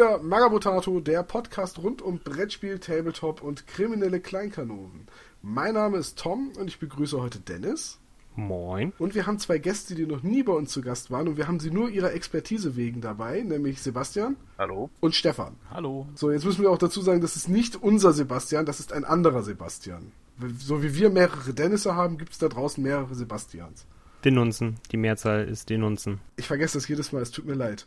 Wieder Magabotato, der Podcast rund um Brettspiel, Tabletop und kriminelle Kleinkanonen. Mein Name ist Tom und ich begrüße heute Dennis. Moin. Und wir haben zwei Gäste, die noch nie bei uns zu Gast waren und wir haben sie nur ihrer Expertise wegen dabei, nämlich Sebastian. Hallo. Und Stefan. Hallo. So, jetzt müssen wir auch dazu sagen, das ist nicht unser Sebastian, das ist ein anderer Sebastian. So wie wir mehrere Dennisse haben, gibt es da draußen mehrere Sebastians. Denunzen. Die Mehrzahl ist Denunzen. Ich vergesse das jedes Mal, es tut mir leid.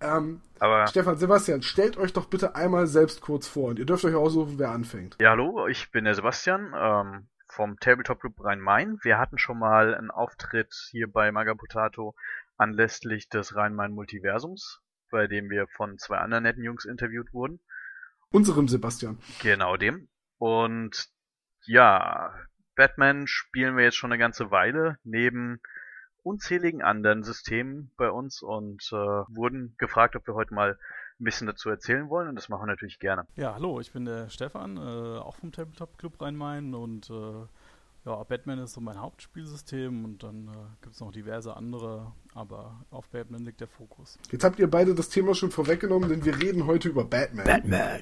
Ähm, Aber Stefan, Sebastian, stellt euch doch bitte einmal selbst kurz vor und ihr dürft euch aussuchen, wer anfängt. ja, hallo, ich bin der Sebastian ähm, vom Tabletop Club Rhein-Main. Wir hatten schon mal einen Auftritt hier bei Magapotato anlässlich des Rhein-Main-Multiversums, bei dem wir von zwei anderen netten Jungs interviewt wurden. Unserem Sebastian. Genau dem. Und ja, Batman spielen wir jetzt schon eine ganze Weile neben unzähligen anderen Systemen bei uns und äh, wurden gefragt, ob wir heute mal ein bisschen dazu erzählen wollen und das machen wir natürlich gerne. Ja, hallo, ich bin der Stefan, äh, auch vom Tabletop Club Rhein-Main und äh, ja, Batman ist so mein Hauptspielsystem und dann äh, gibt es noch diverse andere, aber auf Batman liegt der Fokus. Jetzt habt ihr beide das Thema schon vorweggenommen, denn wir reden heute über Batman. Batman.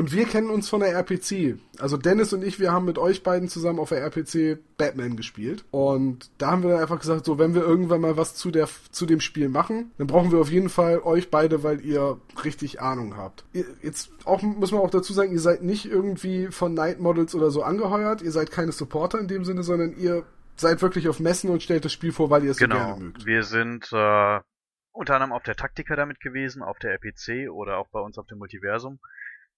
Und wir kennen uns von der RPC. Also Dennis und ich, wir haben mit euch beiden zusammen auf der RPC Batman gespielt. Und da haben wir dann einfach gesagt, so wenn wir irgendwann mal was zu, der, zu dem Spiel machen, dann brauchen wir auf jeden Fall euch beide, weil ihr richtig Ahnung habt. Jetzt auch muss man auch dazu sagen, ihr seid nicht irgendwie von Night Models oder so angeheuert. Ihr seid keine Supporter in dem Sinne, sondern ihr seid wirklich auf Messen und stellt das Spiel vor, weil ihr es so Genau, gerne mögt. wir sind äh, unter anderem auf der Taktika damit gewesen, auf der RPC oder auch bei uns auf dem Multiversum,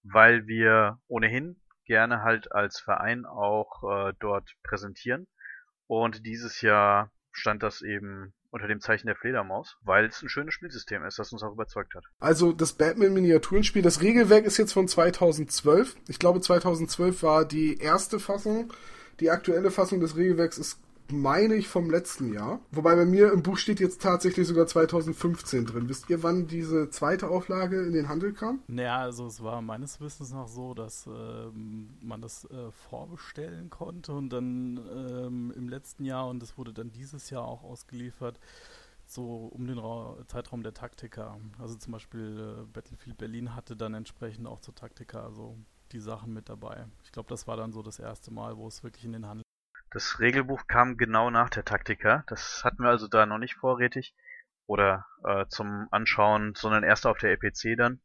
weil wir ohnehin gerne halt als Verein auch äh, dort präsentieren. Und dieses Jahr stand das eben unter dem Zeichen der Fledermaus, weil es ein schönes Spielsystem ist, das uns auch überzeugt hat. Also das Batman-Miniaturenspiel, das Regelwerk ist jetzt von 2012. Ich glaube 2012 war die erste Fassung. Die aktuelle Fassung des Regelwerks ist, meine ich, vom letzten Jahr. Wobei bei mir im Buch steht jetzt tatsächlich sogar 2015 drin. Wisst ihr, wann diese zweite Auflage in den Handel kam? Naja, also es war meines Wissens nach so, dass ähm, man das äh, vorbestellen konnte und dann ähm, im letzten Jahr und es wurde dann dieses Jahr auch ausgeliefert, so um den Ra Zeitraum der Taktika. Also zum Beispiel äh, Battlefield Berlin hatte dann entsprechend auch zur Taktika also die Sachen mit dabei. Ich glaube, das war dann so das erste Mal, wo es wirklich in den Handel Das Regelbuch kam genau nach der Taktika. Das hatten wir also da noch nicht vorrätig oder äh, zum Anschauen, sondern erst auf der EPC dann.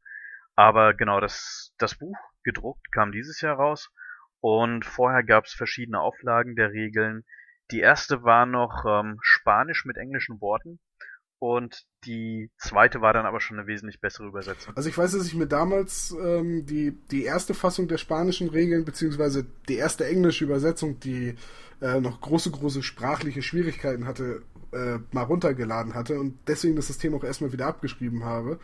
Aber genau, das, das Buch gedruckt kam dieses Jahr raus und vorher gab es verschiedene Auflagen der Regeln. Die erste war noch ähm, Spanisch mit englischen Worten und die zweite war dann aber schon eine wesentlich bessere Übersetzung. Also ich weiß, dass ich mir damals ähm, die, die erste Fassung der spanischen Regeln, beziehungsweise die erste englische Übersetzung, die äh, noch große, große sprachliche Schwierigkeiten hatte, äh, mal runtergeladen hatte und deswegen das System auch erstmal wieder abgeschrieben habe.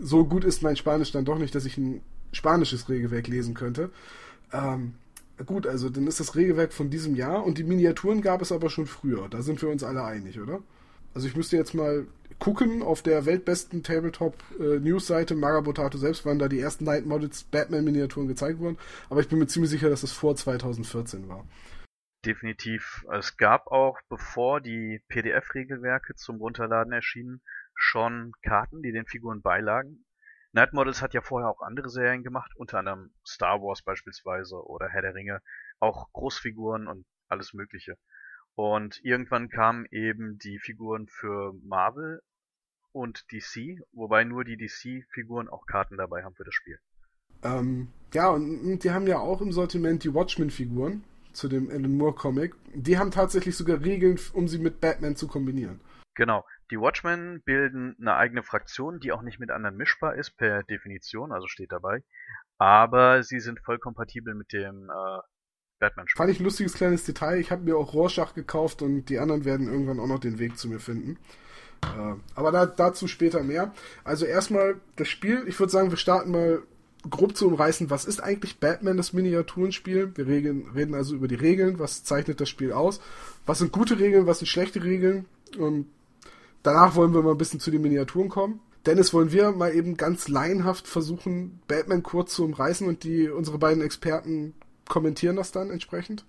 So gut ist mein Spanisch dann doch nicht, dass ich ein spanisches Regelwerk lesen könnte. Ähm, gut, also dann ist das Regelwerk von diesem Jahr und die Miniaturen gab es aber schon früher. Da sind wir uns alle einig, oder? Also ich müsste jetzt mal gucken auf der weltbesten Tabletop-News-Seite Magabotato selbst, wann da die ersten Night Models Batman-Miniaturen gezeigt wurden. Aber ich bin mir ziemlich sicher, dass es vor 2014 war. Definitiv. Es gab auch, bevor die PDF-Regelwerke zum Runterladen erschienen, schon Karten, die den Figuren beilagen. Night Models hat ja vorher auch andere Serien gemacht, unter anderem Star Wars beispielsweise oder Herr der Ringe, auch Großfiguren und alles Mögliche. Und irgendwann kamen eben die Figuren für Marvel und DC, wobei nur die DC-Figuren auch Karten dabei haben für das Spiel. Ähm, ja, und, die haben ja auch im Sortiment die Watchmen-Figuren zu dem Alan Moore-Comic. Die haben tatsächlich sogar Regeln, um sie mit Batman zu kombinieren. Genau. Die Watchmen bilden eine eigene Fraktion, die auch nicht mit anderen mischbar ist per Definition, also steht dabei. Aber sie sind voll kompatibel mit dem äh, Batman-Spiel. Fand ich ein lustiges kleines Detail. Ich habe mir auch Rorschach gekauft und die anderen werden irgendwann auch noch den Weg zu mir finden. Äh, aber da, dazu später mehr. Also erstmal das Spiel. Ich würde sagen, wir starten mal grob zu umreißen, was ist eigentlich Batman, das Miniaturenspiel? Wir reden, reden also über die Regeln, was zeichnet das Spiel aus? Was sind gute Regeln, was sind schlechte Regeln? Und danach wollen wir mal ein bisschen zu den Miniaturen kommen. Dennis, wollen wir mal eben ganz laienhaft versuchen, Batman kurz zu umreißen und die unsere beiden Experten kommentieren das dann entsprechend?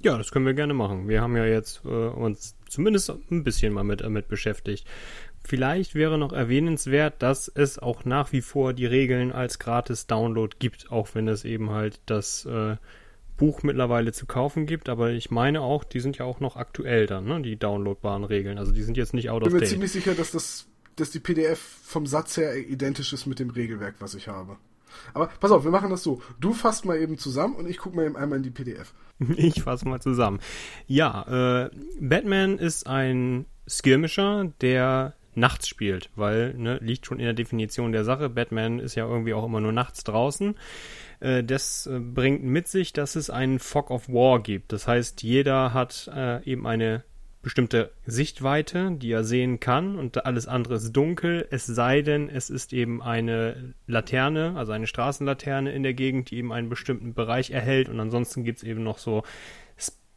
Ja, das können wir gerne machen. Wir haben ja jetzt äh, uns zumindest ein bisschen mal mit, damit beschäftigt. Vielleicht wäre noch erwähnenswert, dass es auch nach wie vor die Regeln als gratis Download gibt, auch wenn es eben halt das äh, Buch mittlerweile zu kaufen gibt. Aber ich meine auch, die sind ja auch noch aktuell dann, ne? die downloadbaren Regeln. Also die sind jetzt nicht out Ich of bin mir date. ziemlich sicher, dass das, dass die PDF vom Satz her identisch ist mit dem Regelwerk, was ich habe. Aber pass auf, wir machen das so. Du fasst mal eben zusammen und ich gucke mal eben einmal in die PDF. Ich fasse mal zusammen. Ja, äh, Batman ist ein Skirmisher, der nachts spielt, weil, ne, liegt schon in der Definition der Sache. Batman ist ja irgendwie auch immer nur nachts draußen. Äh, das äh, bringt mit sich, dass es einen Fog of War gibt. Das heißt, jeder hat äh, eben eine bestimmte Sichtweite, die er sehen kann und alles andere ist dunkel, es sei denn, es ist eben eine Laterne, also eine Straßenlaterne in der Gegend, die eben einen bestimmten Bereich erhält und ansonsten gibt es eben noch so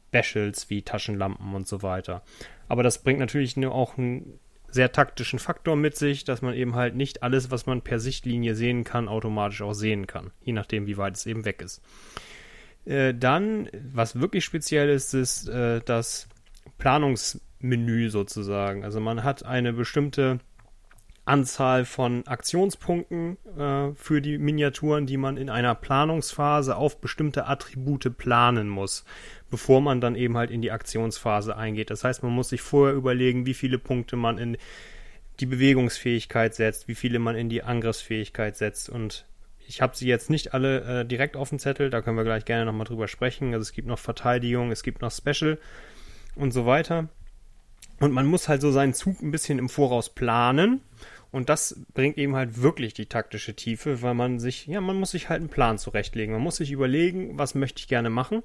Specials wie Taschenlampen und so weiter. Aber das bringt natürlich auch einen sehr taktischen Faktor mit sich, dass man eben halt nicht alles, was man per Sichtlinie sehen kann, automatisch auch sehen kann, je nachdem, wie weit es eben weg ist. Äh, dann, was wirklich speziell ist, ist äh, das Planungsmenü sozusagen. Also man hat eine bestimmte Anzahl von Aktionspunkten äh, für die Miniaturen, die man in einer Planungsphase auf bestimmte Attribute planen muss, bevor man dann eben halt in die Aktionsphase eingeht. Das heißt, man muss sich vorher überlegen, wie viele Punkte man in die Bewegungsfähigkeit setzt, wie viele man in die Angriffsfähigkeit setzt und ich habe sie jetzt nicht alle äh, direkt auf dem Zettel, da können wir gleich gerne nochmal drüber sprechen. Also es gibt noch Verteidigung, es gibt noch Special und so weiter. Und man muss halt so seinen Zug ein bisschen im Voraus planen. Und das bringt eben halt wirklich die taktische Tiefe, weil man sich, ja, man muss sich halt einen Plan zurechtlegen. Man muss sich überlegen, was möchte ich gerne machen.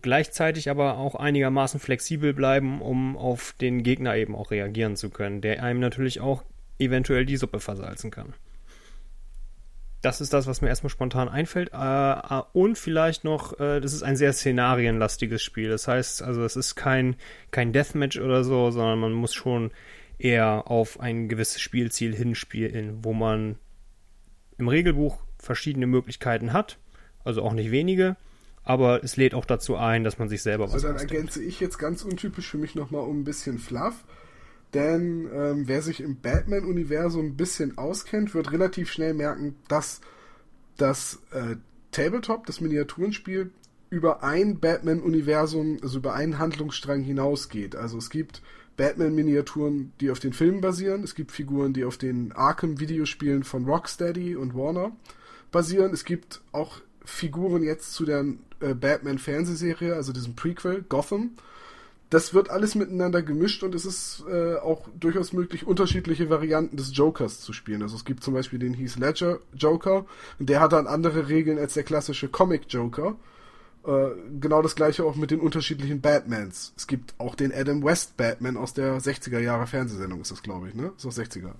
Gleichzeitig aber auch einigermaßen flexibel bleiben, um auf den Gegner eben auch reagieren zu können, der einem natürlich auch eventuell die Suppe versalzen kann. Das ist das, was mir erstmal spontan einfällt. Äh, und vielleicht noch, äh, das ist ein sehr szenarienlastiges Spiel. Das heißt, also es ist kein, kein Deathmatch oder so, sondern man muss schon eher auf ein gewisses Spielziel hinspielen, wo man im Regelbuch verschiedene Möglichkeiten hat, also auch nicht wenige, aber es lädt auch dazu ein, dass man sich selber Also was dann ausdenkt. ergänze ich jetzt ganz untypisch für mich nochmal um ein bisschen Fluff. Denn ähm, wer sich im Batman-Universum ein bisschen auskennt, wird relativ schnell merken, dass das äh, Tabletop, das Miniaturenspiel, über ein Batman-Universum, also über einen Handlungsstrang hinausgeht. Also es gibt Batman-Miniaturen, die auf den Filmen basieren. Es gibt Figuren, die auf den Arkham-Videospielen von Rocksteady und Warner basieren. Es gibt auch Figuren jetzt zu der äh, Batman-Fernsehserie, also diesem Prequel, Gotham. Das wird alles miteinander gemischt und es ist äh, auch durchaus möglich, unterschiedliche Varianten des Jokers zu spielen. Also es gibt zum Beispiel den Heath Ledger Joker und der hat dann andere Regeln als der klassische Comic Joker. Äh, genau das gleiche auch mit den unterschiedlichen Batmans. Es gibt auch den Adam West Batman aus der 60er Jahre Fernsehsendung, ist das glaube ich, ne? Ist auch 60er.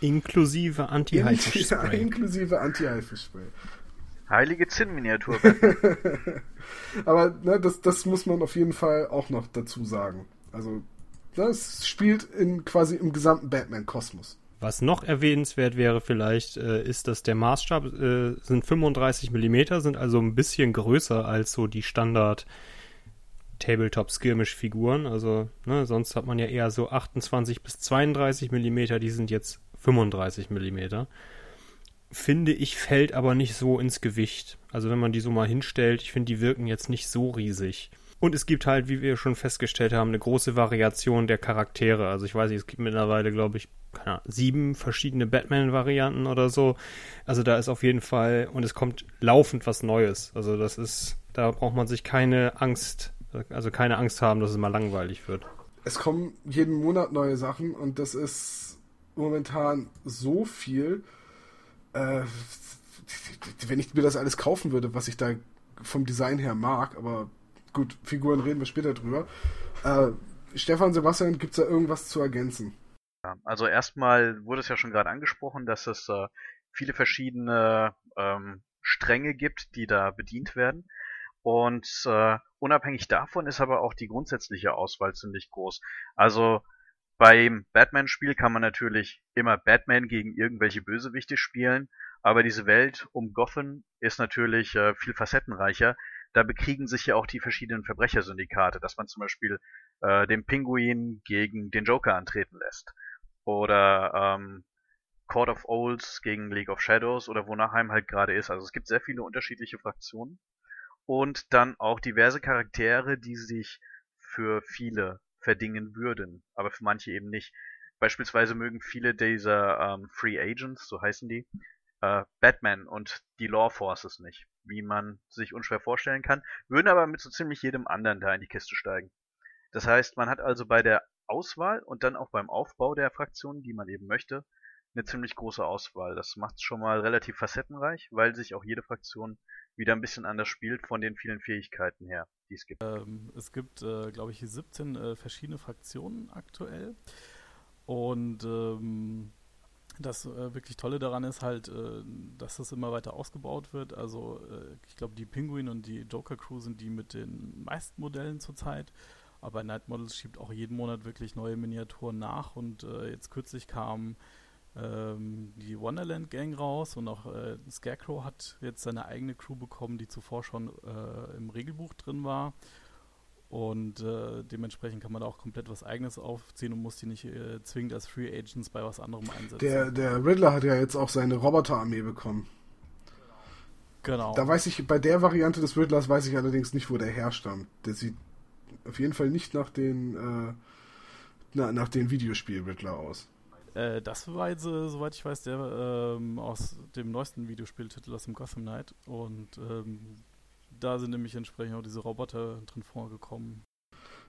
Inklusive Anti-Haifisch-Spray. Inklusive Anti-Haifisch-Spray. Heilige Zinnminiatur. Aber ne, das, das muss man auf jeden Fall auch noch dazu sagen. Also, das spielt in quasi im gesamten Batman-Kosmos. Was noch erwähnenswert wäre vielleicht, äh, ist, dass der Maßstab äh, sind 35 mm, sind also ein bisschen größer als so die Standard Tabletop Skirmish Figuren. Also ne, sonst hat man ja eher so 28 bis 32 mm, die sind jetzt 35 mm. Finde ich, fällt aber nicht so ins Gewicht. Also wenn man die so mal hinstellt, ich finde, die wirken jetzt nicht so riesig. Und es gibt halt, wie wir schon festgestellt haben, eine große Variation der Charaktere. Also ich weiß nicht, es gibt mittlerweile, glaube ich, Ahnung, sieben verschiedene Batman-Varianten oder so. Also da ist auf jeden Fall, und es kommt laufend was Neues. Also das ist, da braucht man sich keine Angst, also keine Angst haben, dass es mal langweilig wird. Es kommen jeden Monat neue Sachen und das ist momentan so viel. Äh, wenn ich mir das alles kaufen würde, was ich da vom Design her mag, aber gut, Figuren reden wir später drüber. Äh, Stefan, Sebastian, gibt es da irgendwas zu ergänzen? Also erstmal wurde es ja schon gerade angesprochen, dass es äh, viele verschiedene ähm, Stränge gibt, die da bedient werden. Und äh, unabhängig davon ist aber auch die grundsätzliche Auswahl ziemlich groß. Also beim Batman-Spiel kann man natürlich immer Batman gegen irgendwelche Bösewichte spielen, aber diese Welt um Gotham ist natürlich äh, viel facettenreicher. da bekriegen sich ja auch die verschiedenen Verbrechersyndikate, dass man zum Beispiel äh, den Pinguin gegen den Joker antreten lässt. Oder ähm, Court of Olds gegen League of Shadows oder wo Nachheim halt gerade ist. Also es gibt sehr viele unterschiedliche Fraktionen. Und dann auch diverse Charaktere, die sich für viele verdingen würden, aber für manche eben nicht. Beispielsweise mögen viele dieser ähm, Free Agents, so heißen die, äh, Batman und die Law Forces nicht, wie man sich unschwer vorstellen kann, würden aber mit so ziemlich jedem anderen da in die Kiste steigen. Das heißt, man hat also bei der Auswahl und dann auch beim Aufbau der Fraktionen, die man eben möchte, eine ziemlich große Auswahl. Das macht es schon mal relativ facettenreich, weil sich auch jede Fraktion wieder ein bisschen anders spielt von den vielen Fähigkeiten her, die es gibt. Ähm, es gibt, äh, glaube ich, 17 äh, verschiedene Fraktionen aktuell. Und ähm, das äh, wirklich Tolle daran ist halt, äh, dass das immer weiter ausgebaut wird. Also äh, ich glaube, die Penguin und die Joker Crew sind die mit den meisten Modellen zurzeit. Aber Night Models schiebt auch jeden Monat wirklich neue Miniaturen nach. Und äh, jetzt kürzlich kam ähm, die Wonderland Gang raus und auch äh, Scarecrow hat jetzt seine eigene Crew bekommen, die zuvor schon äh, im Regelbuch drin war. Und äh, dementsprechend kann man da auch komplett was Eigenes aufziehen und muss die nicht äh, zwingend als Free Agents bei was anderem einsetzen. Der, der Riddler hat ja jetzt auch seine Roboterarmee bekommen. Genau. Da weiß ich, bei der Variante des Riddlers weiß ich allerdings nicht, wo der herstammt. Der sieht auf jeden Fall nicht nach den, äh, na, nach den Videospiel-Riddler aus. Äh, das war jetzt, äh, soweit ich weiß, der ähm, aus dem neuesten Videospieltitel aus dem Gotham Knight. Und ähm, da sind nämlich entsprechend auch diese Roboter drin vorgekommen.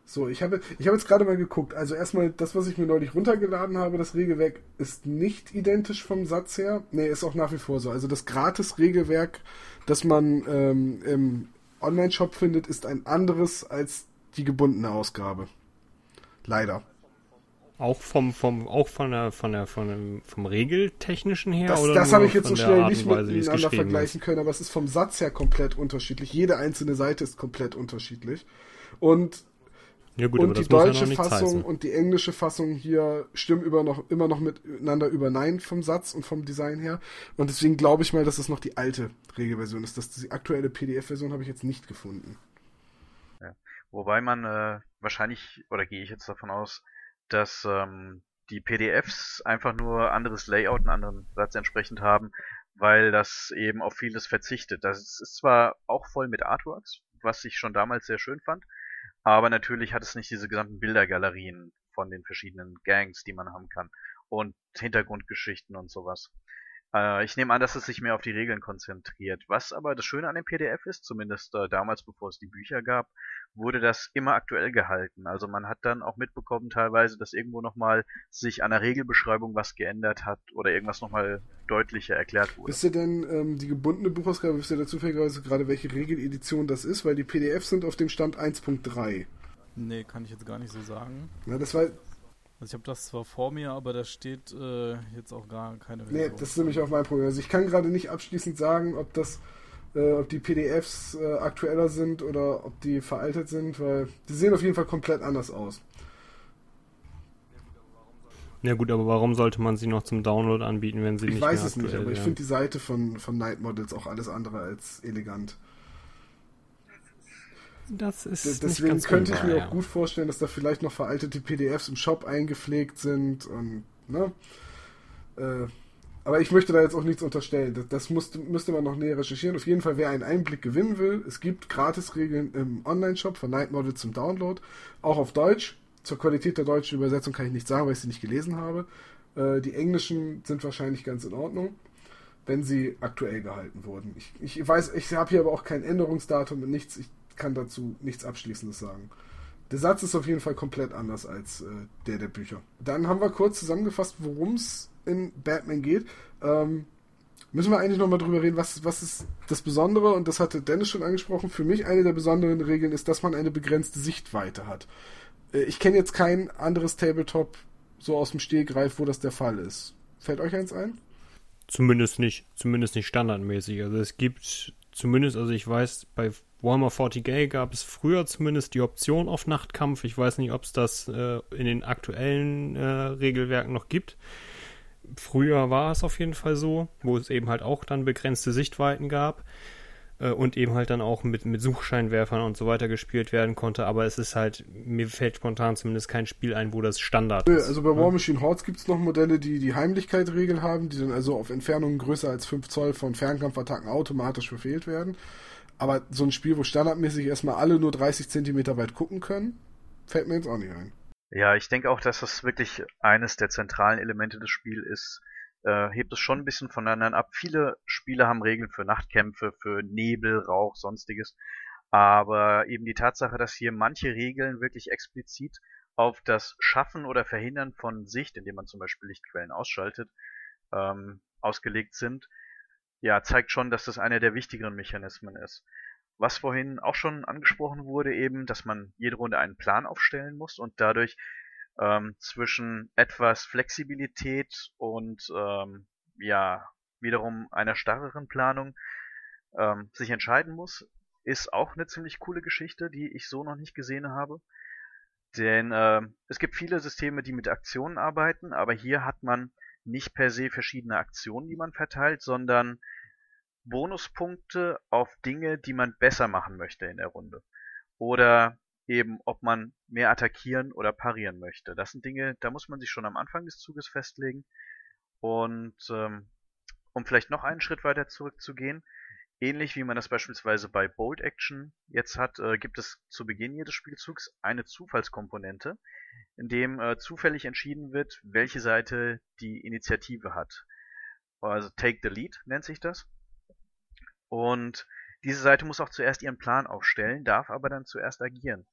So, ich habe, ich habe jetzt gerade mal geguckt. Also erstmal, das, was ich mir neulich runtergeladen habe, das Regelwerk ist nicht identisch vom Satz her. Nee, ist auch nach wie vor so. Also das Gratis-Regelwerk, das man ähm, im Online-Shop findet, ist ein anderes als die gebundene Ausgabe. Leider. Auch vom, vom, auch von der, von der, von dem, vom Regeltechnischen her? Das, oder das nur habe ich jetzt so von der schnell Art nicht und Weise, miteinander vergleichen ist? können, aber es ist vom Satz her komplett unterschiedlich. Jede einzelne Seite ist komplett unterschiedlich. Und, Ja gut, aber und die das muss ja deutsche noch nichts Fassung heißen. und die englische Fassung hier stimmen über noch, immer noch miteinander überein vom Satz und vom Design her. Und deswegen glaube ich mal, dass es noch die alte Regelversion ist. Das, die aktuelle PDF-Version habe ich jetzt nicht gefunden. Wobei man äh, wahrscheinlich, oder gehe ich jetzt davon aus, dass ähm, die PDFs einfach nur anderes Layout, einen anderen Satz entsprechend haben, weil das eben auf vieles verzichtet. Das ist zwar auch voll mit Artworks, was ich schon damals sehr schön fand, aber natürlich hat es nicht diese gesamten Bildergalerien von den verschiedenen Gangs, die man haben kann und Hintergrundgeschichten und sowas. Äh, ich nehme an, dass es sich mehr auf die Regeln konzentriert. Was aber das Schöne an dem PDF ist, zumindest äh, damals, bevor es die Bücher gab, wurde das immer aktuell gehalten. Also man hat dann auch mitbekommen teilweise, dass irgendwo nochmal sich an der Regelbeschreibung was geändert hat oder irgendwas nochmal deutlicher erklärt wurde. Wisst ihr denn, ähm, die gebundene Buchausgabe, wisst ihr da zufälligerweise gerade, welche Regeledition das ist? Weil die PDFs sind auf dem Stand 1.3. Nee, kann ich jetzt gar nicht so sagen. Na, das war, Also ich habe das zwar vor mir, aber da steht äh, jetzt auch gar keine Nee, Version. das ist nämlich auch mein Problem. Also ich kann gerade nicht abschließend sagen, ob das, äh, ob die PDFs äh, aktueller sind oder ob die veraltet sind, weil die sehen auf jeden Fall komplett anders aus. Ja gut, aber warum sollte man sie noch zum Download anbieten, wenn sie Ich nicht weiß mehr es nicht, aber ich wären? finde die Seite von, von Night Models auch alles andere als elegant. Das ist D nicht deswegen ganz könnte ich mir ja. auch gut vorstellen, dass da vielleicht noch veraltete PDFs im Shop eingepflegt sind und, ne? Äh, aber ich möchte da jetzt auch nichts unterstellen. Das, das musste, müsste man noch näher recherchieren. Auf jeden Fall, wer einen Einblick gewinnen will, es gibt Gratisregeln im Online-Shop von Night Model zum Download, auch auf Deutsch. Zur Qualität der deutschen Übersetzung kann ich nichts sagen, weil ich sie nicht gelesen habe. Äh, die englischen sind wahrscheinlich ganz in Ordnung, wenn sie aktuell gehalten wurden. Ich, ich weiß, ich habe hier aber auch kein Änderungsdatum und nichts. Ich kann dazu nichts Abschließendes sagen. Der Satz ist auf jeden Fall komplett anders als äh, der der Bücher. Dann haben wir kurz zusammengefasst, worum es in Batman geht. Ähm, müssen wir eigentlich nochmal drüber reden, was, was ist das Besondere, und das hatte Dennis schon angesprochen, für mich eine der besonderen Regeln ist, dass man eine begrenzte Sichtweite hat. Äh, ich kenne jetzt kein anderes Tabletop so aus dem Stehgreif, wo das der Fall ist. Fällt euch eins ein? Zumindest nicht, zumindest nicht standardmäßig. Also es gibt zumindest, also ich weiß, bei Warhammer 40k gab es früher zumindest die Option auf Nachtkampf. Ich weiß nicht, ob es das äh, in den aktuellen äh, Regelwerken noch gibt. Früher war es auf jeden Fall so, wo es eben halt auch dann begrenzte Sichtweiten gab. Äh, und eben halt dann auch mit, mit Suchscheinwerfern und so weiter gespielt werden konnte. Aber es ist halt, mir fällt spontan zumindest kein Spiel ein, wo das Standard ist. Also bei War Machine Hordes gibt es noch Modelle, die die Heimlichkeit-Regel haben, die dann also auf Entfernungen größer als 5 Zoll von Fernkampfattacken automatisch verfehlt werden. Aber so ein Spiel, wo standardmäßig erstmal alle nur 30 Zentimeter weit gucken können, fällt mir jetzt auch nicht ein. Ja, ich denke auch, dass das wirklich eines der zentralen Elemente des Spiels ist, äh, hebt es schon ein bisschen voneinander ab. Viele Spiele haben Regeln für Nachtkämpfe, für Nebel, Rauch, sonstiges. Aber eben die Tatsache, dass hier manche Regeln wirklich explizit auf das Schaffen oder Verhindern von Sicht, indem man zum Beispiel Lichtquellen ausschaltet, ähm, ausgelegt sind, ja, zeigt schon, dass das einer der wichtigeren Mechanismen ist. Was vorhin auch schon angesprochen wurde, eben, dass man jede Runde einen Plan aufstellen muss und dadurch ähm, zwischen etwas Flexibilität und ähm, ja wiederum einer starreren Planung ähm, sich entscheiden muss, ist auch eine ziemlich coole Geschichte, die ich so noch nicht gesehen habe. Denn äh, es gibt viele Systeme, die mit Aktionen arbeiten, aber hier hat man nicht per se verschiedene Aktionen, die man verteilt, sondern Bonuspunkte auf Dinge, die man besser machen möchte in der Runde. Oder eben, ob man mehr attackieren oder parieren möchte. Das sind Dinge, da muss man sich schon am Anfang des Zuges festlegen. Und ähm, um vielleicht noch einen Schritt weiter zurückzugehen, ähnlich wie man das beispielsweise bei Bold Action jetzt hat, äh, gibt es zu Beginn jedes Spielzugs eine Zufallskomponente, in dem äh, zufällig entschieden wird, welche Seite die Initiative hat. Also Take the Lead nennt sich das. Und diese Seite muss auch zuerst ihren Plan aufstellen, darf aber dann zuerst agieren.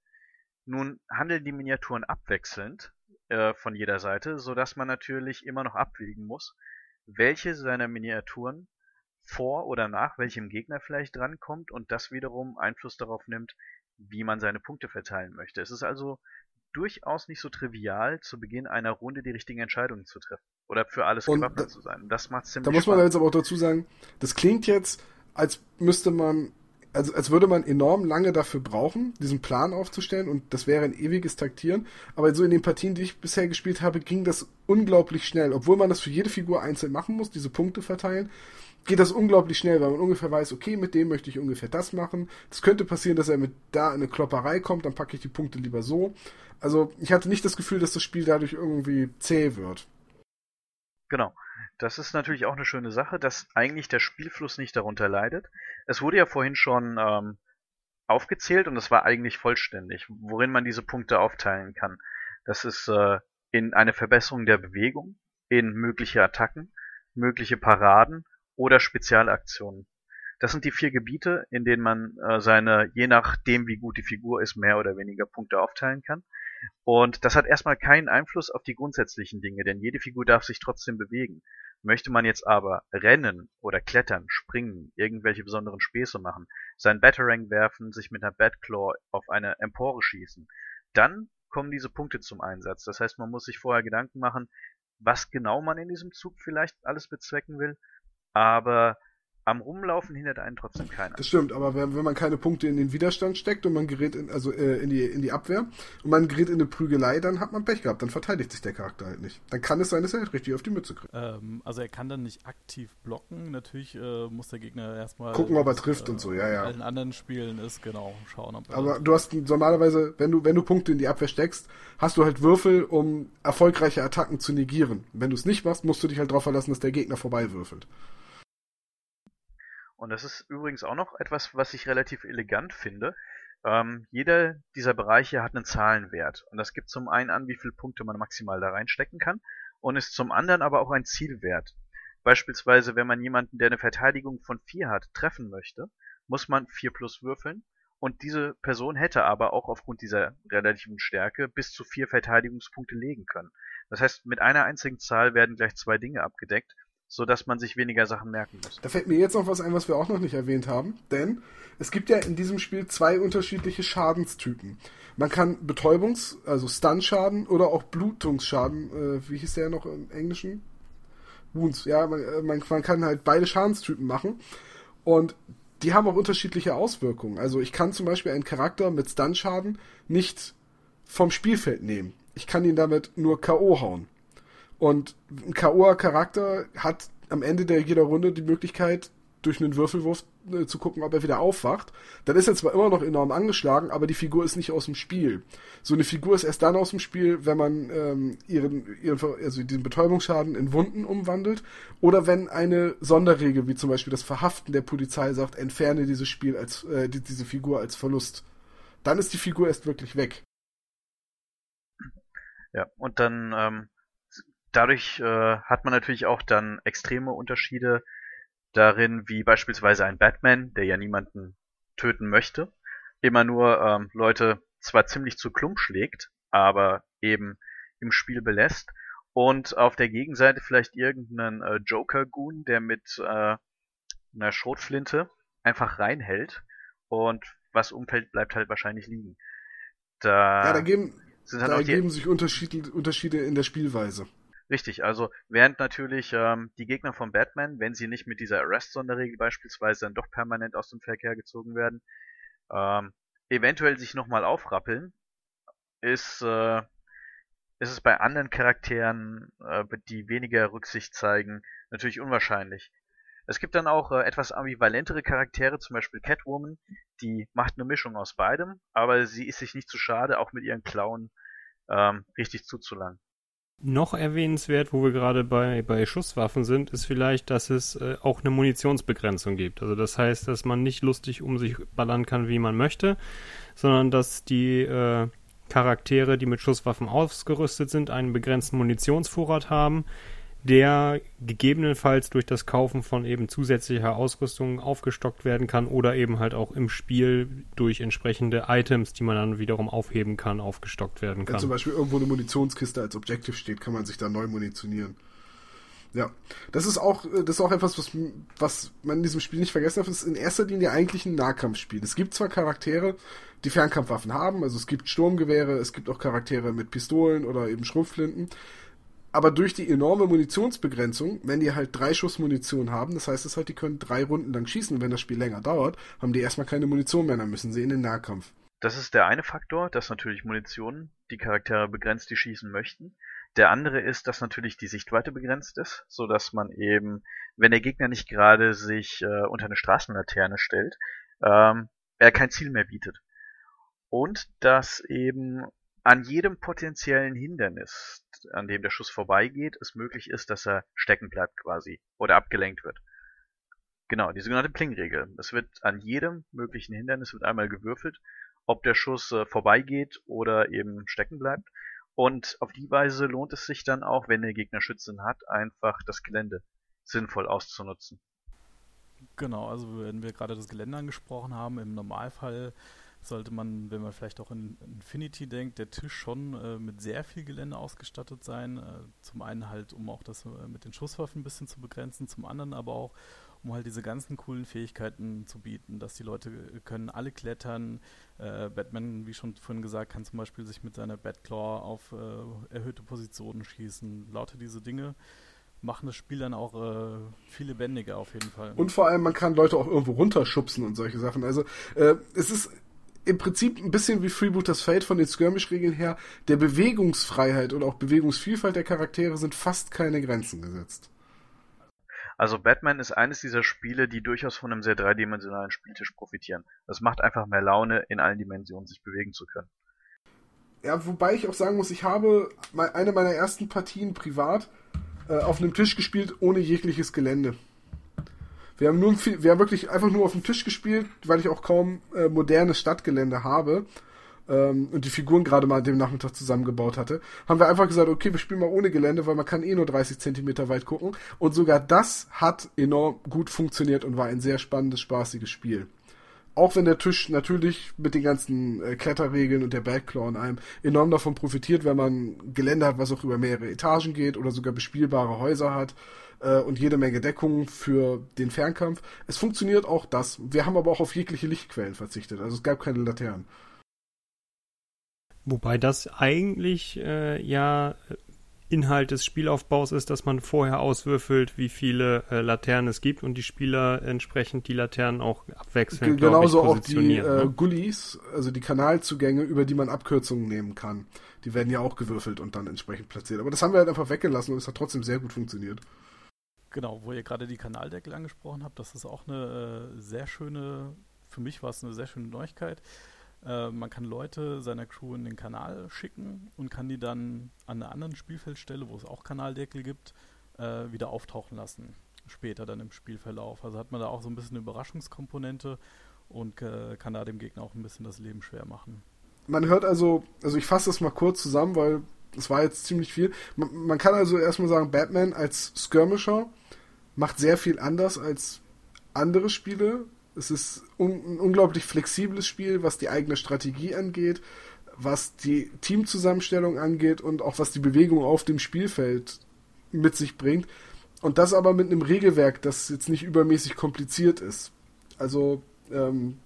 Nun handeln die Miniaturen abwechselnd äh, von jeder Seite, so dass man natürlich immer noch abwägen muss, welche seiner Miniaturen vor oder nach welchem Gegner vielleicht drankommt und das wiederum Einfluss darauf nimmt, wie man seine Punkte verteilen möchte. Es ist also durchaus nicht so trivial, zu Beginn einer Runde die richtigen Entscheidungen zu treffen. Oder für alles gewappnet zu sein. Das macht ziemlich Da muss man jetzt aber auch dazu sagen, das klingt jetzt, als müsste man also als würde man enorm lange dafür brauchen, diesen Plan aufzustellen und das wäre ein ewiges Taktieren. Aber so in den Partien, die ich bisher gespielt habe, ging das unglaublich schnell. Obwohl man das für jede Figur einzeln machen muss, diese Punkte verteilen, geht das unglaublich schnell, weil man ungefähr weiß, okay, mit dem möchte ich ungefähr das machen. Es könnte passieren, dass er mit da in eine Klopperei kommt, dann packe ich die Punkte lieber so. Also ich hatte nicht das Gefühl, dass das Spiel dadurch irgendwie zäh wird. Genau. Das ist natürlich auch eine schöne Sache, dass eigentlich der Spielfluss nicht darunter leidet. Es wurde ja vorhin schon ähm, aufgezählt und es war eigentlich vollständig, worin man diese Punkte aufteilen kann. Das ist äh, in eine Verbesserung der Bewegung, in mögliche Attacken, mögliche Paraden oder Spezialaktionen. Das sind die vier Gebiete, in denen man äh, seine, je nachdem wie gut die Figur ist, mehr oder weniger Punkte aufteilen kann. Und das hat erstmal keinen Einfluss auf die grundsätzlichen Dinge, denn jede Figur darf sich trotzdem bewegen. Möchte man jetzt aber rennen oder klettern, springen, irgendwelche besonderen Späße machen, sein Batarang werfen, sich mit einer Batclaw auf eine Empore schießen, dann kommen diese Punkte zum Einsatz. Das heißt, man muss sich vorher Gedanken machen, was genau man in diesem Zug vielleicht alles bezwecken will, aber am Rumlaufen hindert einen trotzdem keiner. Das stimmt, aber wenn, wenn man keine Punkte in den Widerstand steckt und man gerät in, also äh, in, die, in die Abwehr und man gerät in eine Prügelei, dann hat man Pech gehabt, dann verteidigt sich der Charakter halt nicht. Dann kann es sein, dass er halt richtig auf die Mütze kriegt. Ähm, also er kann dann nicht aktiv blocken, natürlich äh, muss der Gegner erstmal gucken, ob er trifft äh, und so, ja, ja. In anderen Spielen ist, genau, schauen, ob er Aber du hast normalerweise, wenn du, wenn du Punkte in die Abwehr steckst, hast du halt Würfel, um erfolgreiche Attacken zu negieren. Wenn du es nicht machst, musst du dich halt darauf verlassen, dass der Gegner vorbei würfelt. Und das ist übrigens auch noch etwas, was ich relativ elegant finde. Ähm, jeder dieser Bereiche hat einen Zahlenwert. Und das gibt zum einen an, wie viele Punkte man maximal da reinstecken kann. Und ist zum anderen aber auch ein Zielwert. Beispielsweise, wenn man jemanden, der eine Verteidigung von 4 hat, treffen möchte, muss man 4 plus würfeln. Und diese Person hätte aber auch aufgrund dieser relativen Stärke bis zu 4 Verteidigungspunkte legen können. Das heißt, mit einer einzigen Zahl werden gleich zwei Dinge abgedeckt so dass man sich weniger Sachen merken muss. Da fällt mir jetzt noch was ein, was wir auch noch nicht erwähnt haben, denn es gibt ja in diesem Spiel zwei unterschiedliche Schadenstypen. Man kann Betäubungs-, also Stun-Schaden oder auch Blutungsschaden, äh, wie hieß der noch im Englischen? Wounds, ja, man, äh, man, man kann halt beide Schadenstypen machen und die haben auch unterschiedliche Auswirkungen. Also ich kann zum Beispiel einen Charakter mit Stun-Schaden nicht vom Spielfeld nehmen. Ich kann ihn damit nur K.O. hauen. Und ein K.O.-Charakter hat am Ende der jeder Runde die Möglichkeit, durch einen Würfelwurf äh, zu gucken, ob er wieder aufwacht. Dann ist er zwar immer noch enorm angeschlagen, aber die Figur ist nicht aus dem Spiel. So eine Figur ist erst dann aus dem Spiel, wenn man ähm, ihren, ihren, also diesen Betäubungsschaden in Wunden umwandelt oder wenn eine Sonderregel, wie zum Beispiel das Verhaften der Polizei sagt, entferne dieses Spiel als äh, die, diese Figur als Verlust. Dann ist die Figur erst wirklich weg. Ja, und dann ähm, dadurch äh, hat man natürlich auch dann extreme Unterschiede darin, wie beispielsweise ein Batman, der ja niemanden töten möchte, immer nur ähm, Leute zwar ziemlich zu Klump schlägt, aber eben im Spiel belässt und auf der Gegenseite vielleicht irgendeinen äh, Joker-Goon, der mit äh, einer Schrotflinte einfach reinhält und was umfällt, bleibt halt wahrscheinlich liegen. Da, ja, da geben, da ergeben sich Unterschiede, Unterschiede in der Spielweise. Richtig, also während natürlich ähm, die Gegner von Batman, wenn sie nicht mit dieser Arrest-Sonderregel beispielsweise dann doch permanent aus dem Verkehr gezogen werden, ähm, eventuell sich nochmal aufrappeln, ist, äh, ist es bei anderen Charakteren, äh, die weniger Rücksicht zeigen, natürlich unwahrscheinlich. Es gibt dann auch äh, etwas ambivalentere Charaktere, zum Beispiel Catwoman, die macht eine Mischung aus beidem, aber sie ist sich nicht zu schade, auch mit ihren Klauen ähm, richtig zuzulangen. Noch erwähnenswert, wo wir gerade bei, bei Schusswaffen sind, ist vielleicht, dass es äh, auch eine Munitionsbegrenzung gibt. Also das heißt, dass man nicht lustig um sich ballern kann, wie man möchte, sondern dass die äh, Charaktere, die mit Schusswaffen ausgerüstet sind, einen begrenzten Munitionsvorrat haben, der gegebenenfalls durch das Kaufen von eben zusätzlicher Ausrüstung aufgestockt werden kann oder eben halt auch im Spiel durch entsprechende Items, die man dann wiederum aufheben kann, aufgestockt werden kann. Wenn zum Beispiel irgendwo eine Munitionskiste als Objective steht, kann man sich da neu munitionieren. Ja, das ist auch, das ist auch etwas, was, was man in diesem Spiel nicht vergessen darf. Es ist in erster Linie eigentlich ein Nahkampfspiel. Es gibt zwar Charaktere, die Fernkampfwaffen haben, also es gibt Sturmgewehre, es gibt auch Charaktere mit Pistolen oder eben Schrotflinten aber durch die enorme Munitionsbegrenzung, wenn die halt drei Schuss Munition haben, das heißt es halt, die können drei Runden lang schießen, wenn das Spiel länger dauert, haben die erstmal keine Munition mehr, dann müssen sie in den Nahkampf. Das ist der eine Faktor, dass natürlich Munition die Charaktere begrenzt, die schießen möchten. Der andere ist, dass natürlich die Sichtweite begrenzt ist, so dass man eben, wenn der Gegner nicht gerade sich äh, unter eine Straßenlaterne stellt, ähm, er kein Ziel mehr bietet. Und dass eben an jedem potenziellen Hindernis, an dem der Schuss vorbeigeht, es möglich ist, dass er stecken bleibt quasi oder abgelenkt wird. Genau, die sogenannte Pling-Regel. Es wird an jedem möglichen Hindernis wird einmal gewürfelt, ob der Schuss äh, vorbeigeht oder eben stecken bleibt. Und auf die Weise lohnt es sich dann auch, wenn der Gegner Schützen hat, einfach das Gelände sinnvoll auszunutzen. Genau, also wenn wir gerade das Gelände angesprochen haben, im Normalfall sollte man, wenn man vielleicht auch in Infinity denkt, der Tisch schon äh, mit sehr viel Gelände ausgestattet sein. Äh, zum einen halt, um auch das äh, mit den Schusswaffen ein bisschen zu begrenzen, zum anderen aber auch, um halt diese ganzen coolen Fähigkeiten zu bieten, dass die Leute äh, können alle klettern. Äh, Batman, wie schon vorhin gesagt, kann zum Beispiel sich mit seiner Batclaw auf äh, erhöhte Positionen schießen. Lauter diese Dinge machen das Spiel dann auch äh, viel lebendiger auf jeden Fall. Und vor allem, man kann Leute auch irgendwo runterschubsen und solche Sachen. Also äh, es ist im Prinzip ein bisschen wie Freebooters Fate von den Skirmish-Regeln her, der Bewegungsfreiheit und auch Bewegungsvielfalt der Charaktere sind fast keine Grenzen gesetzt. Also Batman ist eines dieser Spiele, die durchaus von einem sehr dreidimensionalen Spieltisch profitieren. Das macht einfach mehr Laune, in allen Dimensionen sich bewegen zu können. Ja, wobei ich auch sagen muss, ich habe eine meiner ersten Partien privat äh, auf einem Tisch gespielt, ohne jegliches Gelände. Wir haben, nur wir haben wirklich einfach nur auf dem Tisch gespielt, weil ich auch kaum äh, modernes Stadtgelände habe ähm, und die Figuren gerade mal an dem Nachmittag zusammengebaut hatte, haben wir einfach gesagt, okay, wir spielen mal ohne Gelände, weil man kann eh nur 30 Zentimeter weit gucken. Und sogar das hat enorm gut funktioniert und war ein sehr spannendes, spaßiges Spiel. Auch wenn der Tisch natürlich mit den ganzen äh, Kletterregeln und der Backclaw in einem enorm davon profitiert, wenn man Gelände hat, was auch über mehrere Etagen geht oder sogar bespielbare Häuser hat äh, und jede Menge Deckung für den Fernkampf. Es funktioniert auch das. Wir haben aber auch auf jegliche Lichtquellen verzichtet. Also es gab keine Laternen. Wobei das eigentlich äh, ja Inhalt des Spielaufbaus ist, dass man vorher auswürfelt, wie viele äh, Laternen es gibt und die Spieler entsprechend die Laternen auch abwechselnd Genauso ich, auch die äh, ne? Gullis, also die Kanalzugänge, über die man Abkürzungen nehmen kann. Die werden ja auch gewürfelt und dann entsprechend platziert. Aber das haben wir halt einfach weggelassen und es hat trotzdem sehr gut funktioniert. Genau, wo ihr gerade die Kanaldeckel angesprochen habt, das ist auch eine äh, sehr schöne, für mich war es eine sehr schöne Neuigkeit. Äh, man kann Leute seiner Crew in den Kanal schicken und kann die dann an einer anderen Spielfeldstelle, wo es auch Kanaldeckel gibt, äh, wieder auftauchen lassen. Später dann im Spielverlauf. Also hat man da auch so ein bisschen eine Überraschungskomponente und äh, kann da dem Gegner auch ein bisschen das Leben schwer machen. Man hört also, also ich fasse das mal kurz zusammen, weil das war jetzt ziemlich viel. Man, man kann also erstmal sagen, Batman als Skirmisher macht sehr viel anders als andere Spiele. Es ist un ein unglaublich flexibles Spiel, was die eigene Strategie angeht, was die Teamzusammenstellung angeht und auch was die Bewegung auf dem Spielfeld mit sich bringt. Und das aber mit einem Regelwerk, das jetzt nicht übermäßig kompliziert ist. Also, ähm,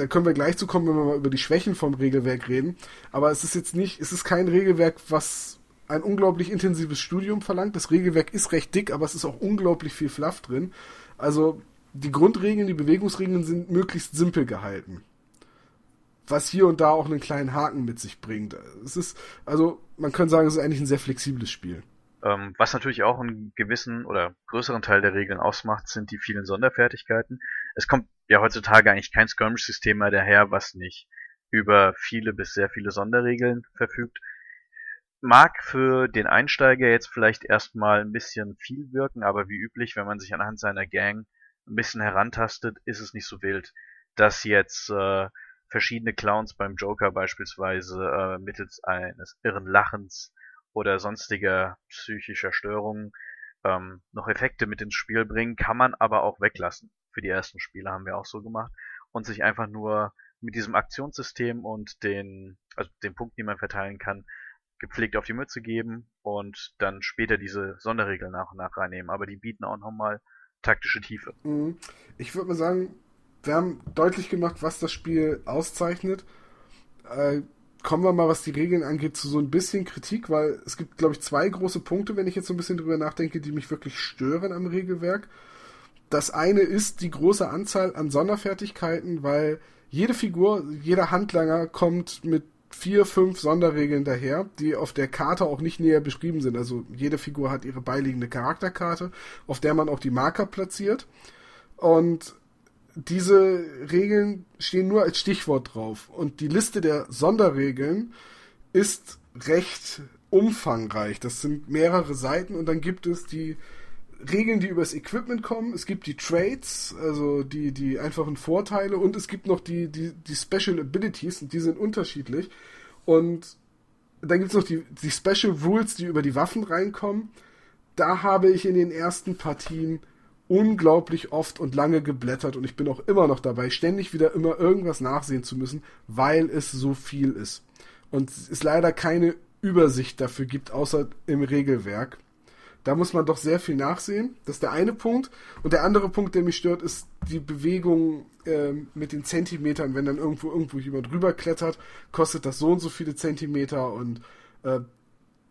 da können wir gleich zu kommen, wenn wir mal über die Schwächen vom Regelwerk reden. Aber es ist jetzt nicht, es ist kein Regelwerk, was ein unglaublich intensives Studium verlangt. Das Regelwerk ist recht dick, aber es ist auch unglaublich viel Fluff drin. Also die Grundregeln, die Bewegungsregeln sind möglichst simpel gehalten. Was hier und da auch einen kleinen Haken mit sich bringt. Es ist, also man kann sagen, es ist eigentlich ein sehr flexibles Spiel. Ähm, was natürlich auch einen gewissen oder größeren Teil der Regeln ausmacht, sind die vielen Sonderfertigkeiten. Es kommt ja heutzutage eigentlich kein Skirmish-System mehr daher, was nicht über viele bis sehr viele Sonderregeln verfügt. Mag für den Einsteiger jetzt vielleicht erstmal ein bisschen viel wirken, aber wie üblich, wenn man sich anhand seiner Gang ein bisschen herantastet, ist es nicht so wild, dass jetzt äh, verschiedene Clowns beim Joker beispielsweise äh, mittels eines irren Lachens oder sonstiger psychischer Störungen ähm, noch Effekte mit ins Spiel bringen, kann man aber auch weglassen. Für die ersten Spiele haben wir auch so gemacht und sich einfach nur mit diesem Aktionssystem und den, also den Punkten, die man verteilen kann, gepflegt auf die Mütze geben und dann später diese Sonderregeln nach und nach reinnehmen. Aber die bieten auch nochmal taktische Tiefe. Mhm. Ich würde mal sagen, wir haben deutlich gemacht, was das Spiel auszeichnet. Äh, kommen wir mal, was die Regeln angeht, zu so ein bisschen Kritik, weil es gibt, glaube ich, zwei große Punkte, wenn ich jetzt so ein bisschen drüber nachdenke, die mich wirklich stören am Regelwerk. Das eine ist die große Anzahl an Sonderfertigkeiten, weil jede Figur, jeder Handlanger kommt mit vier, fünf Sonderregeln daher, die auf der Karte auch nicht näher beschrieben sind. Also jede Figur hat ihre beiliegende Charakterkarte, auf der man auch die Marker platziert. Und diese Regeln stehen nur als Stichwort drauf. Und die Liste der Sonderregeln ist recht umfangreich. Das sind mehrere Seiten und dann gibt es die Regeln, die übers Equipment kommen. Es gibt die Trades, also die, die einfachen Vorteile und es gibt noch die, die, die Special Abilities und die sind unterschiedlich. Und dann gibt es noch die, die Special Rules, die über die Waffen reinkommen. Da habe ich in den ersten Partien unglaublich oft und lange geblättert und ich bin auch immer noch dabei, ständig wieder immer irgendwas nachsehen zu müssen, weil es so viel ist. Und es leider keine Übersicht dafür gibt, außer im Regelwerk. Da muss man doch sehr viel nachsehen. Das ist der eine Punkt. Und der andere Punkt, der mich stört, ist die Bewegung äh, mit den Zentimetern. Wenn dann irgendwo irgendwo jemand rüberklettert, kostet das so und so viele Zentimeter und äh,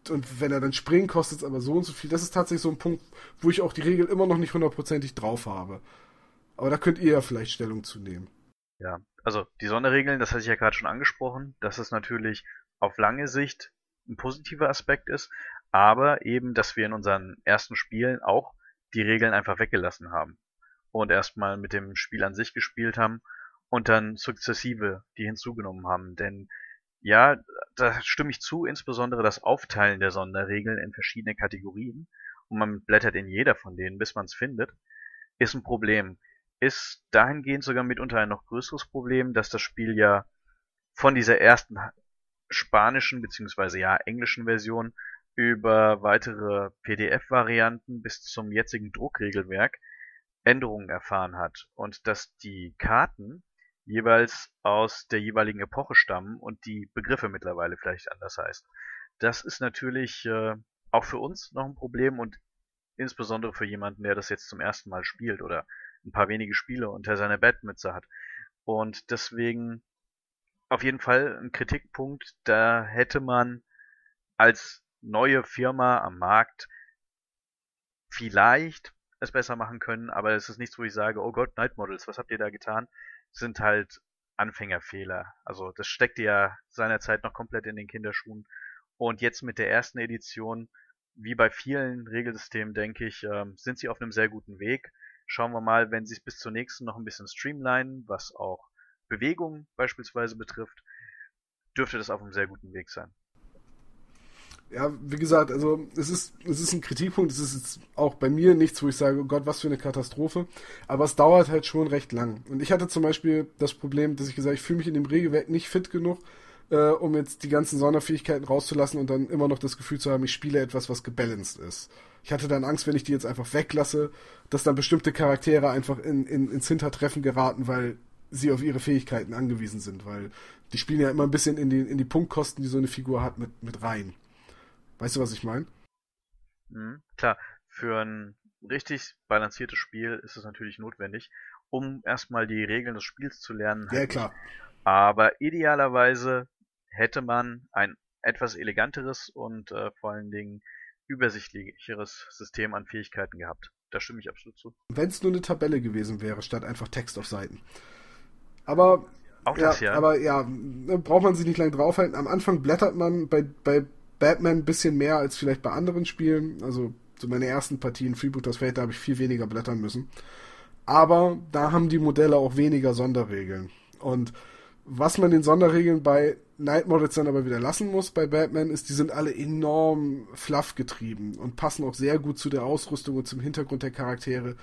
und wenn er dann springt, kostet es aber so und so viel. Das ist tatsächlich so ein Punkt, wo ich auch die Regel immer noch nicht hundertprozentig drauf habe. Aber da könnt ihr ja vielleicht Stellung zu nehmen. Ja, also die Sonderregeln, das hatte ich ja gerade schon angesprochen, dass es natürlich auf lange Sicht ein positiver Aspekt ist, aber eben, dass wir in unseren ersten Spielen auch die Regeln einfach weggelassen haben und erstmal mit dem Spiel an sich gespielt haben und dann sukzessive die hinzugenommen haben. Denn ja, da stimme ich zu, insbesondere das Aufteilen der Sonderregeln in verschiedene Kategorien und man blättert in jeder von denen, bis man es findet, ist ein Problem. Ist dahingehend sogar mitunter ein noch größeres Problem, dass das Spiel ja von dieser ersten spanischen bzw. ja englischen Version über weitere PDF-Varianten bis zum jetzigen Druckregelwerk Änderungen erfahren hat und dass die Karten jeweils aus der jeweiligen Epoche stammen und die Begriffe mittlerweile vielleicht anders heißen. Das ist natürlich äh, auch für uns noch ein Problem und insbesondere für jemanden, der das jetzt zum ersten Mal spielt oder ein paar wenige Spiele unter seiner Bettmütze hat. Und deswegen auf jeden Fall ein Kritikpunkt, da hätte man als neue Firma am Markt vielleicht es besser machen können, aber es ist nichts, wo ich sage, oh Gott, Night Models, was habt ihr da getan? sind halt Anfängerfehler. Also das steckte ja seinerzeit noch komplett in den Kinderschuhen. Und jetzt mit der ersten Edition wie bei vielen Regelsystemen, denke ich, ähm, sind sie auf einem sehr guten Weg. Schauen wir mal, wenn sie es bis zur nächsten noch ein bisschen streamlinen, was auch Bewegung beispielsweise betrifft, dürfte das auf einem sehr guten Weg sein. Ja, wie gesagt, also es ist, es ist ein Kritikpunkt, es ist jetzt auch bei mir nichts, wo ich sage, oh Gott, was für eine Katastrophe. Aber es dauert halt schon recht lang. Und ich hatte zum Beispiel das Problem, dass ich gesagt ich fühle mich in dem Regelwerk nicht fit genug, äh, um jetzt die ganzen Sonderfähigkeiten rauszulassen und dann immer noch das Gefühl zu haben, ich spiele etwas, was gebalanced ist. Ich hatte dann Angst, wenn ich die jetzt einfach weglasse, dass dann bestimmte Charaktere einfach in, in, ins Hintertreffen geraten, weil sie auf ihre Fähigkeiten angewiesen sind, weil die spielen ja immer ein bisschen in die, in die Punktkosten, die so eine Figur hat, mit, mit rein. Weißt du, was ich meine? Mhm, klar, für ein richtig balanciertes Spiel ist es natürlich notwendig, um erstmal die Regeln des Spiels zu lernen. Ja, halt klar. Aber idealerweise hätte man ein etwas eleganteres und äh, vor allen Dingen übersichtlicheres System an Fähigkeiten gehabt. Da stimme ich absolut zu. Wenn es nur eine Tabelle gewesen wäre, statt einfach Text auf Seiten. Aber auch ja, das ja. Aber ja, braucht man sich nicht lange draufhalten. Am Anfang blättert man bei, bei Batman ein bisschen mehr als vielleicht bei anderen Spielen. Also so meine ersten Partien Freebooters Fate, da habe ich viel weniger blättern müssen. Aber da haben die Modelle auch weniger Sonderregeln. Und was man den Sonderregeln bei Night Models dann aber wieder lassen muss bei Batman, ist, die sind alle enorm fluff getrieben und passen auch sehr gut zu der Ausrüstung und zum Hintergrund der Charaktere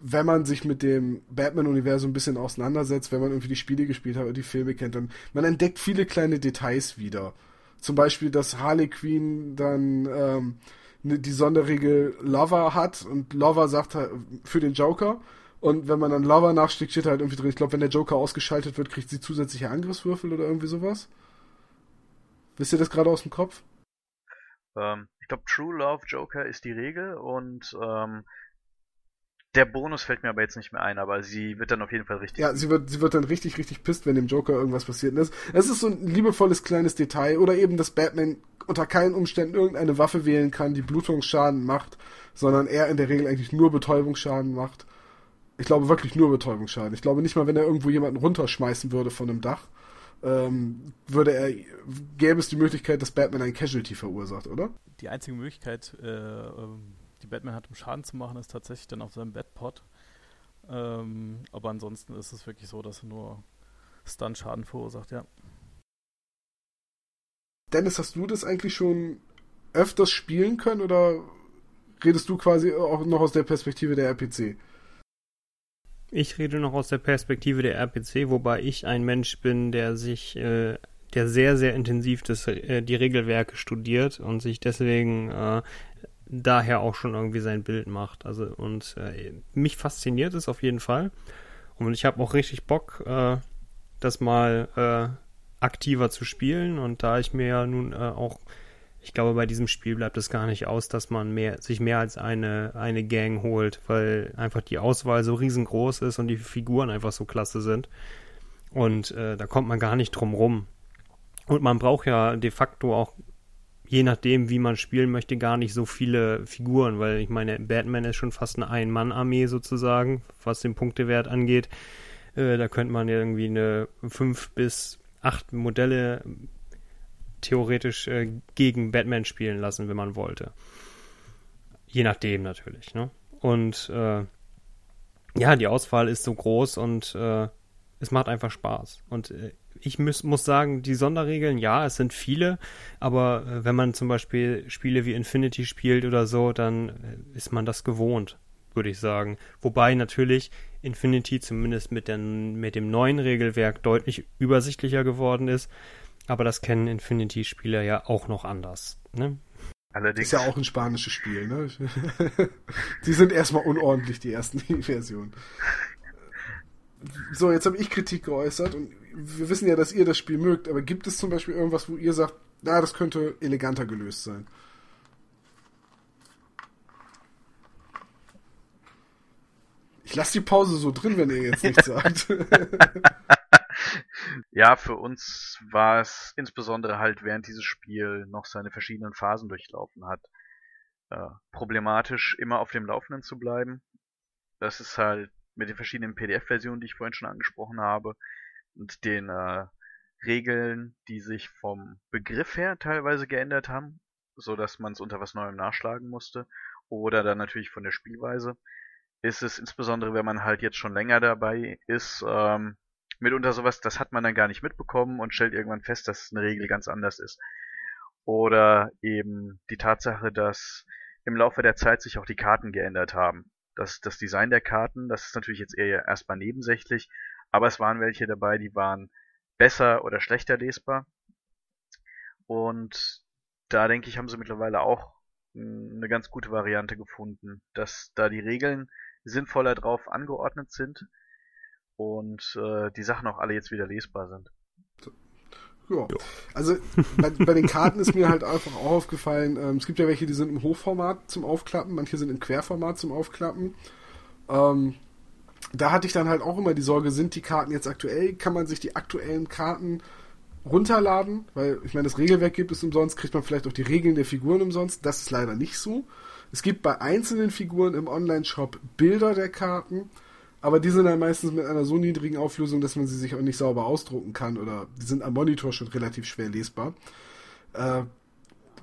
wenn man sich mit dem Batman-Universum ein bisschen auseinandersetzt, wenn man irgendwie die Spiele gespielt hat oder die Filme kennt, dann man entdeckt viele kleine Details wieder. Zum Beispiel, dass Harley Quinn dann ähm, ne, die Sonderregel Lover hat und Lover sagt halt für den Joker. Und wenn man dann Lover nachschlägt, steht halt irgendwie drin, ich glaube, wenn der Joker ausgeschaltet wird, kriegt sie zusätzliche Angriffswürfel oder irgendwie sowas. Wisst ihr das gerade aus dem Kopf? Ähm, ich glaube, True Love Joker ist die Regel und ähm, der Bonus fällt mir aber jetzt nicht mehr ein, aber sie wird dann auf jeden Fall richtig. Ja, sie wird, sie wird dann richtig, richtig pisst, wenn dem Joker irgendwas passiert ist. Es ist so ein liebevolles kleines Detail oder eben, dass Batman unter keinen Umständen irgendeine Waffe wählen kann, die Blutungsschaden macht, sondern er in der Regel eigentlich nur Betäubungsschaden macht. Ich glaube wirklich nur Betäubungsschaden. Ich glaube nicht mal, wenn er irgendwo jemanden runterschmeißen würde von einem Dach, ähm, würde er, gäbe es die Möglichkeit, dass Batman ein Casualty verursacht, oder? Die einzige Möglichkeit, äh, ähm die Batman hat, um Schaden zu machen, ist tatsächlich dann auf seinem Bedpot. Ähm, aber ansonsten ist es wirklich so, dass er nur Stun-Schaden verursacht, ja. Dennis, hast du das eigentlich schon öfters spielen können oder redest du quasi auch noch aus der Perspektive der RPC? Ich rede noch aus der Perspektive der RPC, wobei ich ein Mensch bin, der sich, äh, der sehr, sehr intensiv das, äh, die Regelwerke studiert und sich deswegen äh, daher auch schon irgendwie sein Bild macht. Also und äh, mich fasziniert es auf jeden Fall. Und ich habe auch richtig Bock, äh, das mal äh, aktiver zu spielen. Und da ich mir ja nun äh, auch, ich glaube, bei diesem Spiel bleibt es gar nicht aus, dass man mehr, sich mehr als eine, eine Gang holt, weil einfach die Auswahl so riesengroß ist und die Figuren einfach so klasse sind. Und äh, da kommt man gar nicht drum rum. Und man braucht ja de facto auch je nachdem, wie man spielen möchte, gar nicht so viele Figuren, weil ich meine, Batman ist schon fast eine Ein-Mann-Armee sozusagen, was den Punktewert angeht. Äh, da könnte man irgendwie eine fünf bis acht Modelle theoretisch äh, gegen Batman spielen lassen, wenn man wollte. Je nachdem natürlich, ne? Und äh, ja, die Auswahl ist so groß und äh, es macht einfach Spaß. Und äh, ich muss, muss sagen, die Sonderregeln, ja, es sind viele, aber äh, wenn man zum Beispiel Spiele wie Infinity spielt oder so, dann äh, ist man das gewohnt, würde ich sagen. Wobei natürlich Infinity zumindest mit, den, mit dem neuen Regelwerk deutlich übersichtlicher geworden ist, aber das kennen Infinity-Spieler ja auch noch anders. Ne? Allerdings. Ist ja auch ein spanisches Spiel, ne? die sind erstmal unordentlich, die ersten Versionen. So, jetzt habe ich Kritik geäußert und wir wissen ja, dass ihr das Spiel mögt, aber gibt es zum Beispiel irgendwas, wo ihr sagt, na, das könnte eleganter gelöst sein? Ich lasse die Pause so drin, wenn ihr jetzt nichts sagt. ja, für uns war es insbesondere halt, während dieses Spiel noch seine verschiedenen Phasen durchlaufen hat, äh, problematisch, immer auf dem Laufenden zu bleiben. Das ist halt mit den verschiedenen PDF-Versionen, die ich vorhin schon angesprochen habe, und den äh, Regeln, die sich vom Begriff her teilweise geändert haben, so dass man es unter was Neuem nachschlagen musste. Oder dann natürlich von der Spielweise. Ist es insbesondere, wenn man halt jetzt schon länger dabei ist, ähm, mitunter sowas, das hat man dann gar nicht mitbekommen und stellt irgendwann fest, dass eine Regel ganz anders ist. Oder eben die Tatsache, dass im Laufe der Zeit sich auch die Karten geändert haben. Das, das Design der Karten, das ist natürlich jetzt eher erstmal nebensächlich, aber es waren welche dabei, die waren besser oder schlechter lesbar. Und da denke ich, haben sie mittlerweile auch eine ganz gute Variante gefunden, dass da die Regeln sinnvoller drauf angeordnet sind und äh, die Sachen auch alle jetzt wieder lesbar sind. Ja. Also bei, bei, den Karten ist mir halt einfach auch aufgefallen, ähm, es gibt ja welche, die sind im Hochformat zum Aufklappen, manche sind im Querformat zum Aufklappen. Ähm, da hatte ich dann halt auch immer die Sorge, sind die Karten jetzt aktuell? Kann man sich die aktuellen Karten runterladen? Weil ich meine, das Regelwerk gibt es umsonst, kriegt man vielleicht auch die Regeln der Figuren umsonst. Das ist leider nicht so. Es gibt bei einzelnen Figuren im Online-Shop Bilder der Karten, aber die sind dann meistens mit einer so niedrigen Auflösung, dass man sie sich auch nicht sauber ausdrucken kann oder die sind am Monitor schon relativ schwer lesbar. Äh,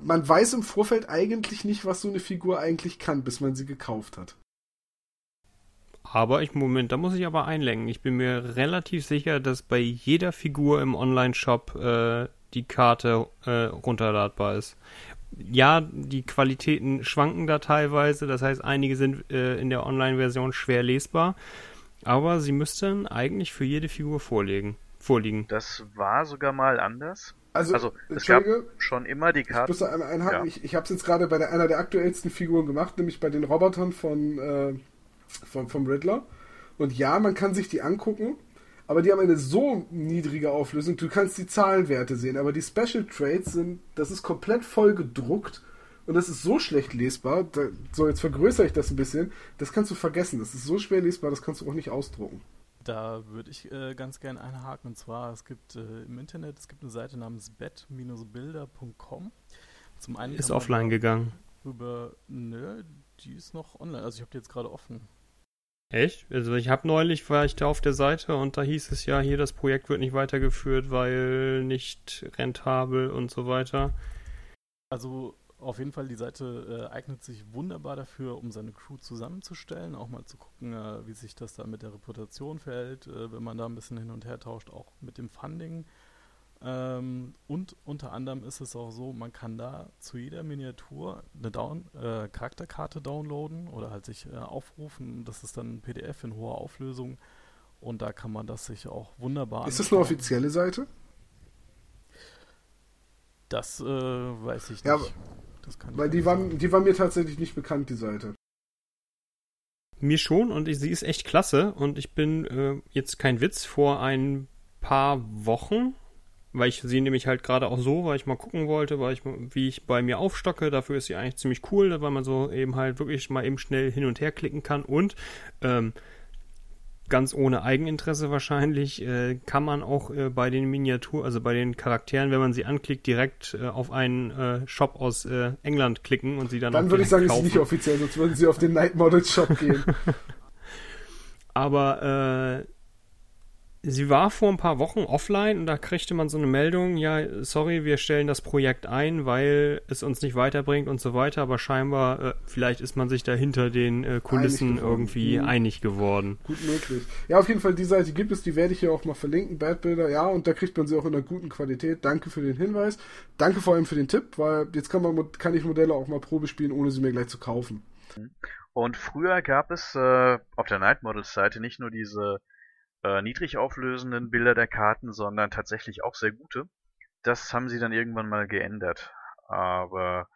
man weiß im Vorfeld eigentlich nicht, was so eine Figur eigentlich kann, bis man sie gekauft hat. Aber ich, Moment, da muss ich aber einlenken. Ich bin mir relativ sicher, dass bei jeder Figur im Online-Shop äh, die Karte äh, runterladbar ist. Ja, die Qualitäten schwanken da teilweise. Das heißt, einige sind äh, in der Online-Version schwer lesbar. Aber sie müssten eigentlich für jede Figur vorlegen, vorliegen. Das war sogar mal anders. Also, also es gab schon immer die Karte. Ich muss da einmal einhaken. Ja. Ich, ich habe es jetzt gerade bei der, einer der aktuellsten Figuren gemacht, nämlich bei den Robotern von äh, vom, vom Riddler. Und ja, man kann sich die angucken, aber die haben eine so niedrige Auflösung, du kannst die Zahlenwerte sehen, aber die Special Traits sind, das ist komplett voll gedruckt und das ist so schlecht lesbar. Da, so, jetzt vergrößere ich das ein bisschen. Das kannst du vergessen. Das ist so schwer lesbar, das kannst du auch nicht ausdrucken. Da würde ich äh, ganz gerne einhaken. Und zwar, es gibt äh, im Internet, es gibt eine Seite namens bet-bilder.com. Zum einen ist offline gegangen. Über, nö, die ist noch online. Also ich habe die jetzt gerade offen. Echt? Also ich habe neulich, war ich da auf der Seite und da hieß es ja, hier das Projekt wird nicht weitergeführt, weil nicht rentabel und so weiter. Also auf jeden Fall, die Seite äh, eignet sich wunderbar dafür, um seine Crew zusammenzustellen, auch mal zu gucken, äh, wie sich das da mit der Reputation verhält, äh, wenn man da ein bisschen hin und her tauscht, auch mit dem Funding. Ähm, und unter anderem ist es auch so, man kann da zu jeder Miniatur eine Down äh, Charakterkarte downloaden oder halt sich äh, aufrufen. Das ist dann ein PDF in hoher Auflösung und da kann man das sich auch wunderbar. Ist das eine offizielle Seite? Das äh, weiß ich ja, nicht. weil die war, die war mir tatsächlich nicht bekannt, die Seite. Mir schon und ich, sie ist echt klasse und ich bin äh, jetzt kein Witz vor ein paar Wochen weil ich sie nämlich halt gerade auch so, weil ich mal gucken wollte, weil ich, wie ich bei mir aufstocke. Dafür ist sie eigentlich ziemlich cool, weil man so eben halt wirklich mal eben schnell hin und her klicken kann und ähm, ganz ohne Eigeninteresse wahrscheinlich, äh, kann man auch äh, bei den Miniaturen, also bei den Charakteren, wenn man sie anklickt, direkt äh, auf einen äh, Shop aus äh, England klicken und sie dann Dann würde ich sagen, kaufen. ist nicht offiziell, sonst würden sie auf den Night Models Shop gehen. Aber äh, sie war vor ein paar Wochen offline und da kriegte man so eine Meldung, ja, sorry, wir stellen das Projekt ein, weil es uns nicht weiterbringt und so weiter, aber scheinbar, äh, vielleicht ist man sich da hinter den äh, Kulissen einig irgendwie mhm. einig geworden. Gut möglich. Ja, auf jeden Fall, die Seite gibt es, die werde ich hier auch mal verlinken, Badbilder, ja, und da kriegt man sie auch in einer guten Qualität. Danke für den Hinweis. Danke vor allem für den Tipp, weil jetzt kann, man, kann ich Modelle auch mal Probe spielen, ohne sie mir gleich zu kaufen. Und früher gab es äh, auf der Night Models Seite nicht nur diese äh, niedrig auflösenden Bilder der Karten, sondern tatsächlich auch sehr gute. Das haben sie dann irgendwann mal geändert. Aber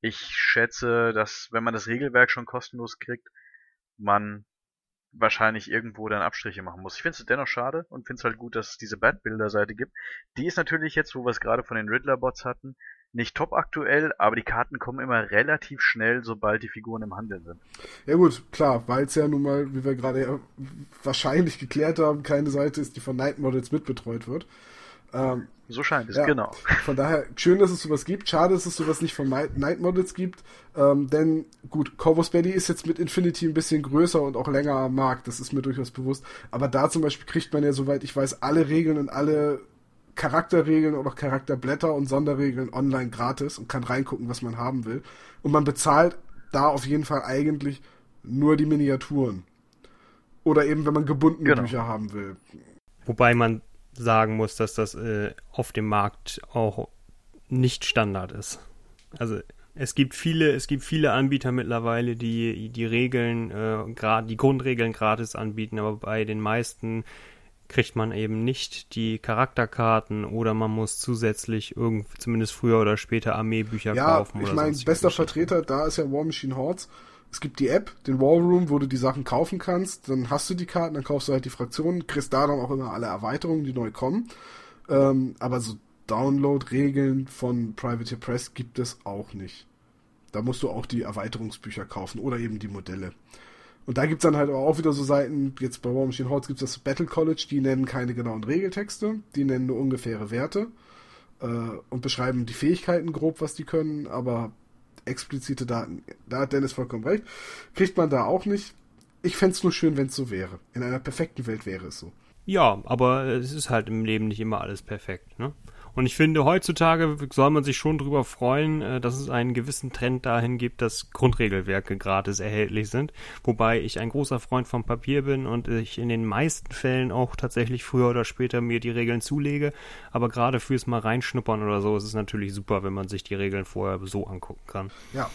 ich schätze, dass wenn man das Regelwerk schon kostenlos kriegt, man wahrscheinlich irgendwo dann Abstriche machen muss. Ich finde es dennoch schade und finde es halt gut, dass es diese Bad-Bilder-Seite gibt. Die ist natürlich jetzt, wo wir es gerade von den Riddler-Bots hatten, nicht top aktuell, aber die Karten kommen immer relativ schnell, sobald die Figuren im Handel sind. Ja gut, klar, weil es ja nun mal, wie wir gerade ja wahrscheinlich geklärt haben, keine Seite ist, die von Night Models mitbetreut wird. Ähm, so scheint es, ja, genau. Von daher, schön, dass es sowas gibt. Schade, dass es sowas nicht von Night Models gibt. Ähm, denn, gut, Corvus Belly ist jetzt mit Infinity ein bisschen größer und auch länger am Markt. Das ist mir durchaus bewusst. Aber da zum Beispiel kriegt man ja, soweit ich weiß, alle Regeln und alle Charakterregeln oder Charakterblätter und Sonderregeln online gratis und kann reingucken, was man haben will. Und man bezahlt da auf jeden Fall eigentlich nur die Miniaturen. Oder eben, wenn man gebundene genau. Bücher haben will. Wobei man sagen muss, dass das äh, auf dem Markt auch nicht Standard ist. Also es gibt viele, es gibt viele Anbieter mittlerweile, die die Regeln, äh, grad, die Grundregeln gratis anbieten, aber bei den meisten kriegt man eben nicht die Charakterkarten oder man muss zusätzlich irgend, zumindest früher oder später Armeebücher ja, kaufen. Ja, ich meine, bester Vertreter da ist ja War Machine Hordes. Es gibt die App, den War Room, wo du die Sachen kaufen kannst. Dann hast du die Karten, dann kaufst du halt die Fraktionen, kriegst da dann auch immer alle Erweiterungen, die neu kommen. Ähm, aber so Download-Regeln von Privateer Press gibt es auch nicht. Da musst du auch die Erweiterungsbücher kaufen oder eben die Modelle. Und da gibt es dann halt auch wieder so Seiten, jetzt bei War Machine Hordes gibt es das Battle College, die nennen keine genauen Regeltexte, die nennen nur ungefähre Werte äh, und beschreiben die Fähigkeiten grob, was die können, aber explizite Daten, da hat Dennis vollkommen recht, kriegt man da auch nicht. Ich fände es nur schön, wenn es so wäre. In einer perfekten Welt wäre es so. Ja, aber es ist halt im Leben nicht immer alles perfekt, ne? Und ich finde, heutzutage soll man sich schon darüber freuen, äh, dass es einen gewissen Trend dahin gibt, dass Grundregelwerke gratis erhältlich sind. Wobei ich ein großer Freund vom Papier bin und ich in den meisten Fällen auch tatsächlich früher oder später mir die Regeln zulege. Aber gerade fürs mal reinschnuppern oder so ist es natürlich super, wenn man sich die Regeln vorher so angucken kann. Ja.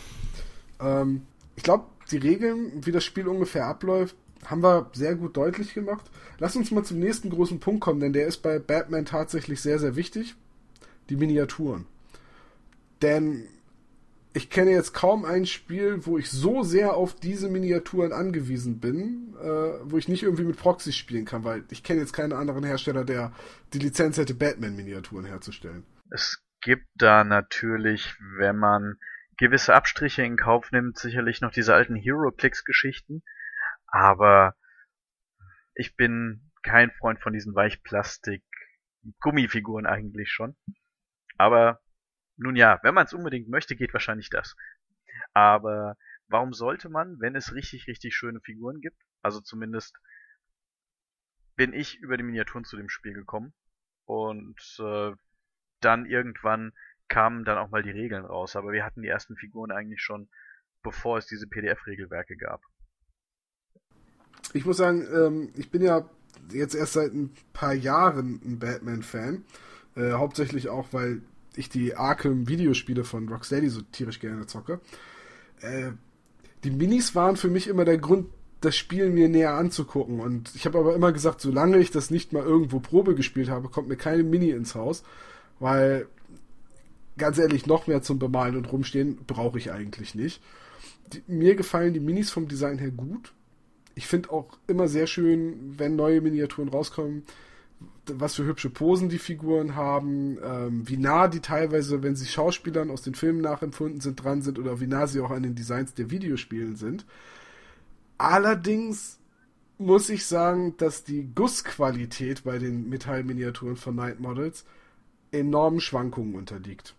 Ähm, ich glaube, die Regeln, wie das Spiel ungefähr abläuft, haben wir sehr gut deutlich gemacht. Lass uns mal zum nächsten großen Punkt kommen, denn der ist bei Batman tatsächlich sehr, sehr wichtig die Miniaturen. Denn ich kenne jetzt kaum ein Spiel, wo ich so sehr auf diese Miniaturen angewiesen bin, äh, wo ich nicht irgendwie mit Proxys spielen kann, weil ich kenne jetzt keinen anderen Hersteller, der die Lizenz hätte, Batman-Miniaturen herzustellen. Es gibt da natürlich, wenn man gewisse Abstriche in Kauf nimmt, sicherlich noch diese alten Hero-Clicks-Geschichten, aber ich bin kein Freund von diesen Weichplastik-Gummifiguren eigentlich schon. Aber nun ja, wenn man es unbedingt möchte, geht wahrscheinlich das. Aber warum sollte man, wenn es richtig, richtig schöne Figuren gibt, also zumindest bin ich über die Miniaturen zu dem Spiel gekommen und äh, dann irgendwann kamen dann auch mal die Regeln raus, aber wir hatten die ersten Figuren eigentlich schon, bevor es diese PDF-Regelwerke gab. Ich muss sagen, ähm, ich bin ja jetzt erst seit ein paar Jahren ein Batman-Fan. Äh, hauptsächlich auch, weil ich die Arkham-Videospiele von Rocksteady so tierisch gerne zocke. Äh, die Minis waren für mich immer der Grund, das Spiel mir näher anzugucken. Und ich habe aber immer gesagt, solange ich das nicht mal irgendwo Probe gespielt habe, kommt mir keine Mini ins Haus. Weil, ganz ehrlich, noch mehr zum Bemalen und Rumstehen brauche ich eigentlich nicht. Die, mir gefallen die Minis vom Design her gut. Ich finde auch immer sehr schön, wenn neue Miniaturen rauskommen, was für hübsche Posen die Figuren haben, ähm, wie nah die teilweise, wenn sie Schauspielern aus den Filmen nachempfunden sind, dran sind oder wie nah sie auch an den Designs der Videospielen sind. Allerdings muss ich sagen, dass die Gussqualität bei den Metallminiaturen von Night Models enormen Schwankungen unterliegt.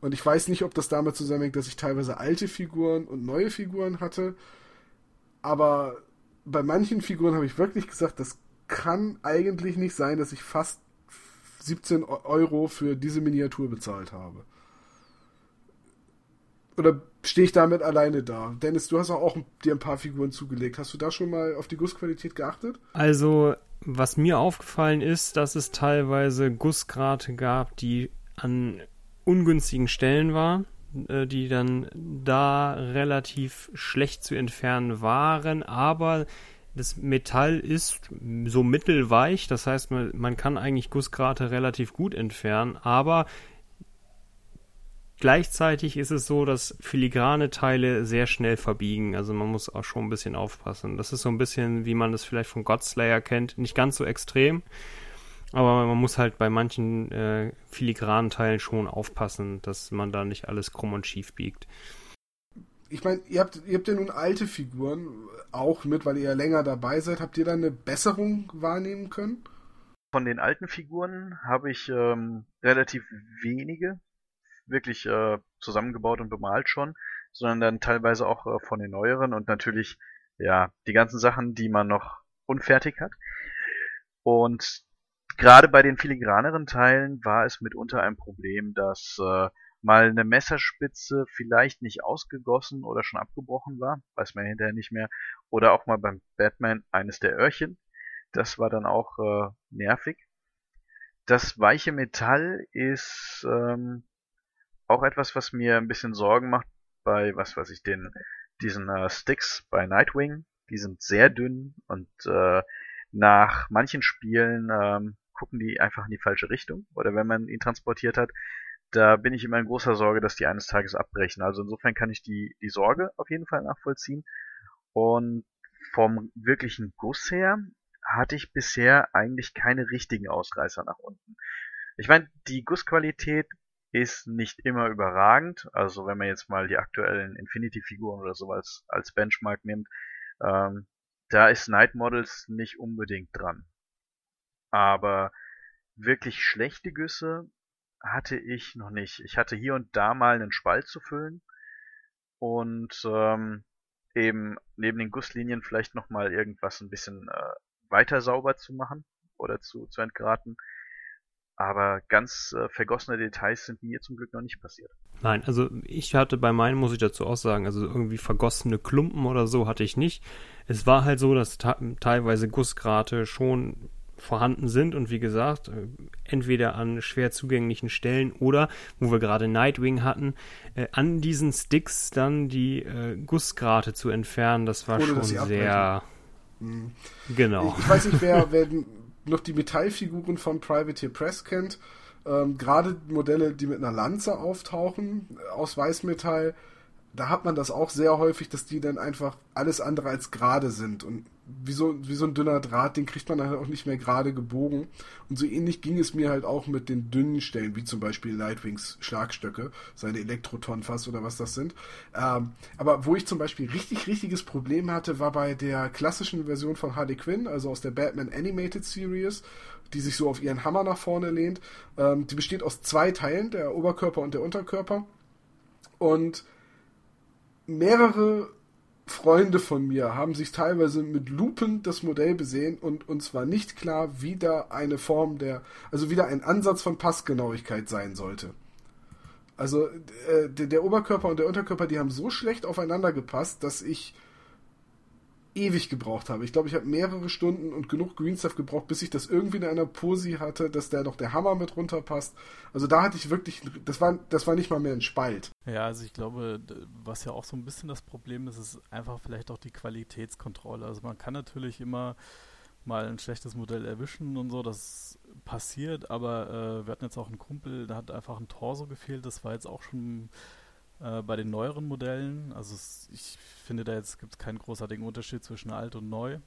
Und ich weiß nicht, ob das damit zusammenhängt, dass ich teilweise alte Figuren und neue Figuren hatte, aber bei manchen Figuren habe ich wirklich gesagt, das kann eigentlich nicht sein, dass ich fast 17 Euro für diese Miniatur bezahlt habe. Oder stehe ich damit alleine da? Dennis, du hast auch dir ein paar Figuren zugelegt. Hast du da schon mal auf die Gussqualität geachtet? Also, was mir aufgefallen ist, dass es teilweise Gussgrate gab, die an ungünstigen Stellen waren, äh, die dann da relativ schlecht zu entfernen waren, aber das Metall ist so mittelweich, das heißt, man, man kann eigentlich Gussgrate relativ gut entfernen, aber gleichzeitig ist es so, dass filigrane Teile sehr schnell verbiegen. Also man muss auch schon ein bisschen aufpassen. Das ist so ein bisschen, wie man das vielleicht von Godslayer kennt. Nicht ganz so extrem, aber man muss halt bei manchen äh, filigranen Teilen schon aufpassen, dass man da nicht alles krumm und schief biegt ich meine, ihr habt, ihr habt ja nun alte Figuren auch mit, weil ihr ja länger dabei seid. Habt ihr da eine Besserung wahrnehmen können? Von den alten Figuren habe ich ähm, relativ wenige wirklich äh, zusammengebaut und bemalt schon, sondern dann teilweise auch äh, von den neueren und natürlich ja die ganzen Sachen, die man noch unfertig hat. Und gerade bei den filigraneren Teilen war es mitunter ein Problem, dass äh, mal eine Messerspitze vielleicht nicht ausgegossen oder schon abgebrochen war, weiß man hinterher nicht mehr, oder auch mal beim Batman eines der Öhrchen. Das war dann auch äh, nervig. Das weiche Metall ist ähm, auch etwas, was mir ein bisschen Sorgen macht bei, was weiß ich, den diesen äh, Sticks bei Nightwing. Die sind sehr dünn und äh, nach manchen Spielen ähm, gucken die einfach in die falsche Richtung. Oder wenn man ihn transportiert hat, da bin ich immer in großer Sorge, dass die eines Tages abbrechen. Also insofern kann ich die, die Sorge auf jeden Fall nachvollziehen. Und vom wirklichen Guss her hatte ich bisher eigentlich keine richtigen Ausreißer nach unten. Ich meine, die Gussqualität ist nicht immer überragend. Also wenn man jetzt mal die aktuellen Infinity-Figuren oder sowas als Benchmark nimmt, ähm, da ist Night Models nicht unbedingt dran. Aber wirklich schlechte Güsse hatte ich noch nicht. Ich hatte hier und da mal einen Spalt zu füllen und ähm, eben neben den Gusslinien vielleicht nochmal irgendwas ein bisschen äh, weiter sauber zu machen oder zu, zu entgraten. Aber ganz äh, vergossene Details sind mir zum Glück noch nicht passiert. Nein, also ich hatte bei meinen, muss ich dazu auch sagen, also irgendwie vergossene Klumpen oder so hatte ich nicht. Es war halt so, dass teilweise Gussgrate schon vorhanden sind und wie gesagt, äh, entweder an schwer zugänglichen Stellen oder, wo wir gerade Nightwing hatten, äh, an diesen Sticks dann die äh, Gussgrate zu entfernen, das war Ohne, schon sehr. Mhm. Genau. Ich, ich, weiß nicht, wer, wer noch die Metallfiguren von Privateer Press kennt. Ähm, gerade Modelle, die mit einer Lanze auftauchen, aus Weißmetall, da hat man das auch sehr häufig, dass die dann einfach alles andere als gerade sind. Und wie so, wie so ein dünner Draht, den kriegt man dann halt auch nicht mehr gerade gebogen. Und so ähnlich ging es mir halt auch mit den dünnen Stellen, wie zum Beispiel Lightwings Schlagstöcke, seine Elektrotonfass oder was das sind. Ähm, aber wo ich zum Beispiel richtig, richtiges Problem hatte, war bei der klassischen Version von Harley Quinn, also aus der Batman Animated Series, die sich so auf ihren Hammer nach vorne lehnt. Ähm, die besteht aus zwei Teilen, der Oberkörper und der Unterkörper. Und mehrere Freunde von mir haben sich teilweise mit Lupen das Modell besehen und uns war nicht klar, wie da eine Form der, also wieder ein Ansatz von Passgenauigkeit sein sollte. Also äh, der, der, Oberkörper und der Unterkörper, die haben so schlecht aufeinander gepasst, dass ich ewig gebraucht habe. Ich glaube, ich habe mehrere Stunden und genug Green Stuff gebraucht, bis ich das irgendwie in einer Posi hatte, dass da noch der Hammer mit runterpasst. Also da hatte ich wirklich, das war, das war nicht mal mehr ein Spalt. Ja, also ich glaube, was ja auch so ein bisschen das Problem ist, ist einfach vielleicht auch die Qualitätskontrolle. Also man kann natürlich immer mal ein schlechtes Modell erwischen und so, das passiert, aber äh, wir hatten jetzt auch einen Kumpel, da hat einfach ein Torso gefehlt, das war jetzt auch schon äh, bei den neueren Modellen. Also es, ich finde, da jetzt gibt es keinen großartigen Unterschied zwischen alt und neu.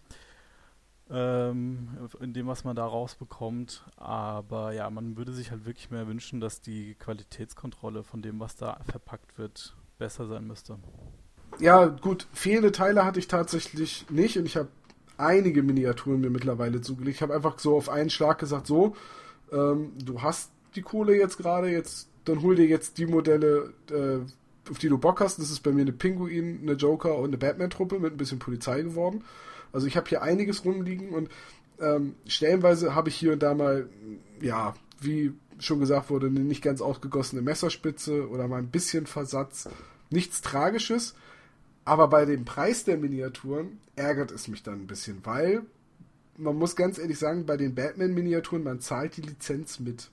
Ähm, in dem, was man da rausbekommt. Aber ja, man würde sich halt wirklich mehr wünschen, dass die Qualitätskontrolle von dem, was da verpackt wird, besser sein müsste. Ja, gut, fehlende Teile hatte ich tatsächlich nicht und ich habe einige Miniaturen mir mittlerweile zugelegt. Ich habe einfach so auf einen Schlag gesagt, so, ähm, du hast die Kohle jetzt gerade, jetzt dann hol dir jetzt die Modelle, äh, auf die du Bock hast. Das ist bei mir eine Pinguin, eine Joker und eine Batman-Truppe mit ein bisschen Polizei geworden. Also ich habe hier einiges rumliegen und ähm, stellenweise habe ich hier und da mal, ja, wie schon gesagt wurde, eine nicht ganz ausgegossene Messerspitze oder mal ein bisschen Versatz. Nichts Tragisches, aber bei dem Preis der Miniaturen ärgert es mich dann ein bisschen, weil man muss ganz ehrlich sagen, bei den Batman-Miniaturen, man zahlt die Lizenz mit.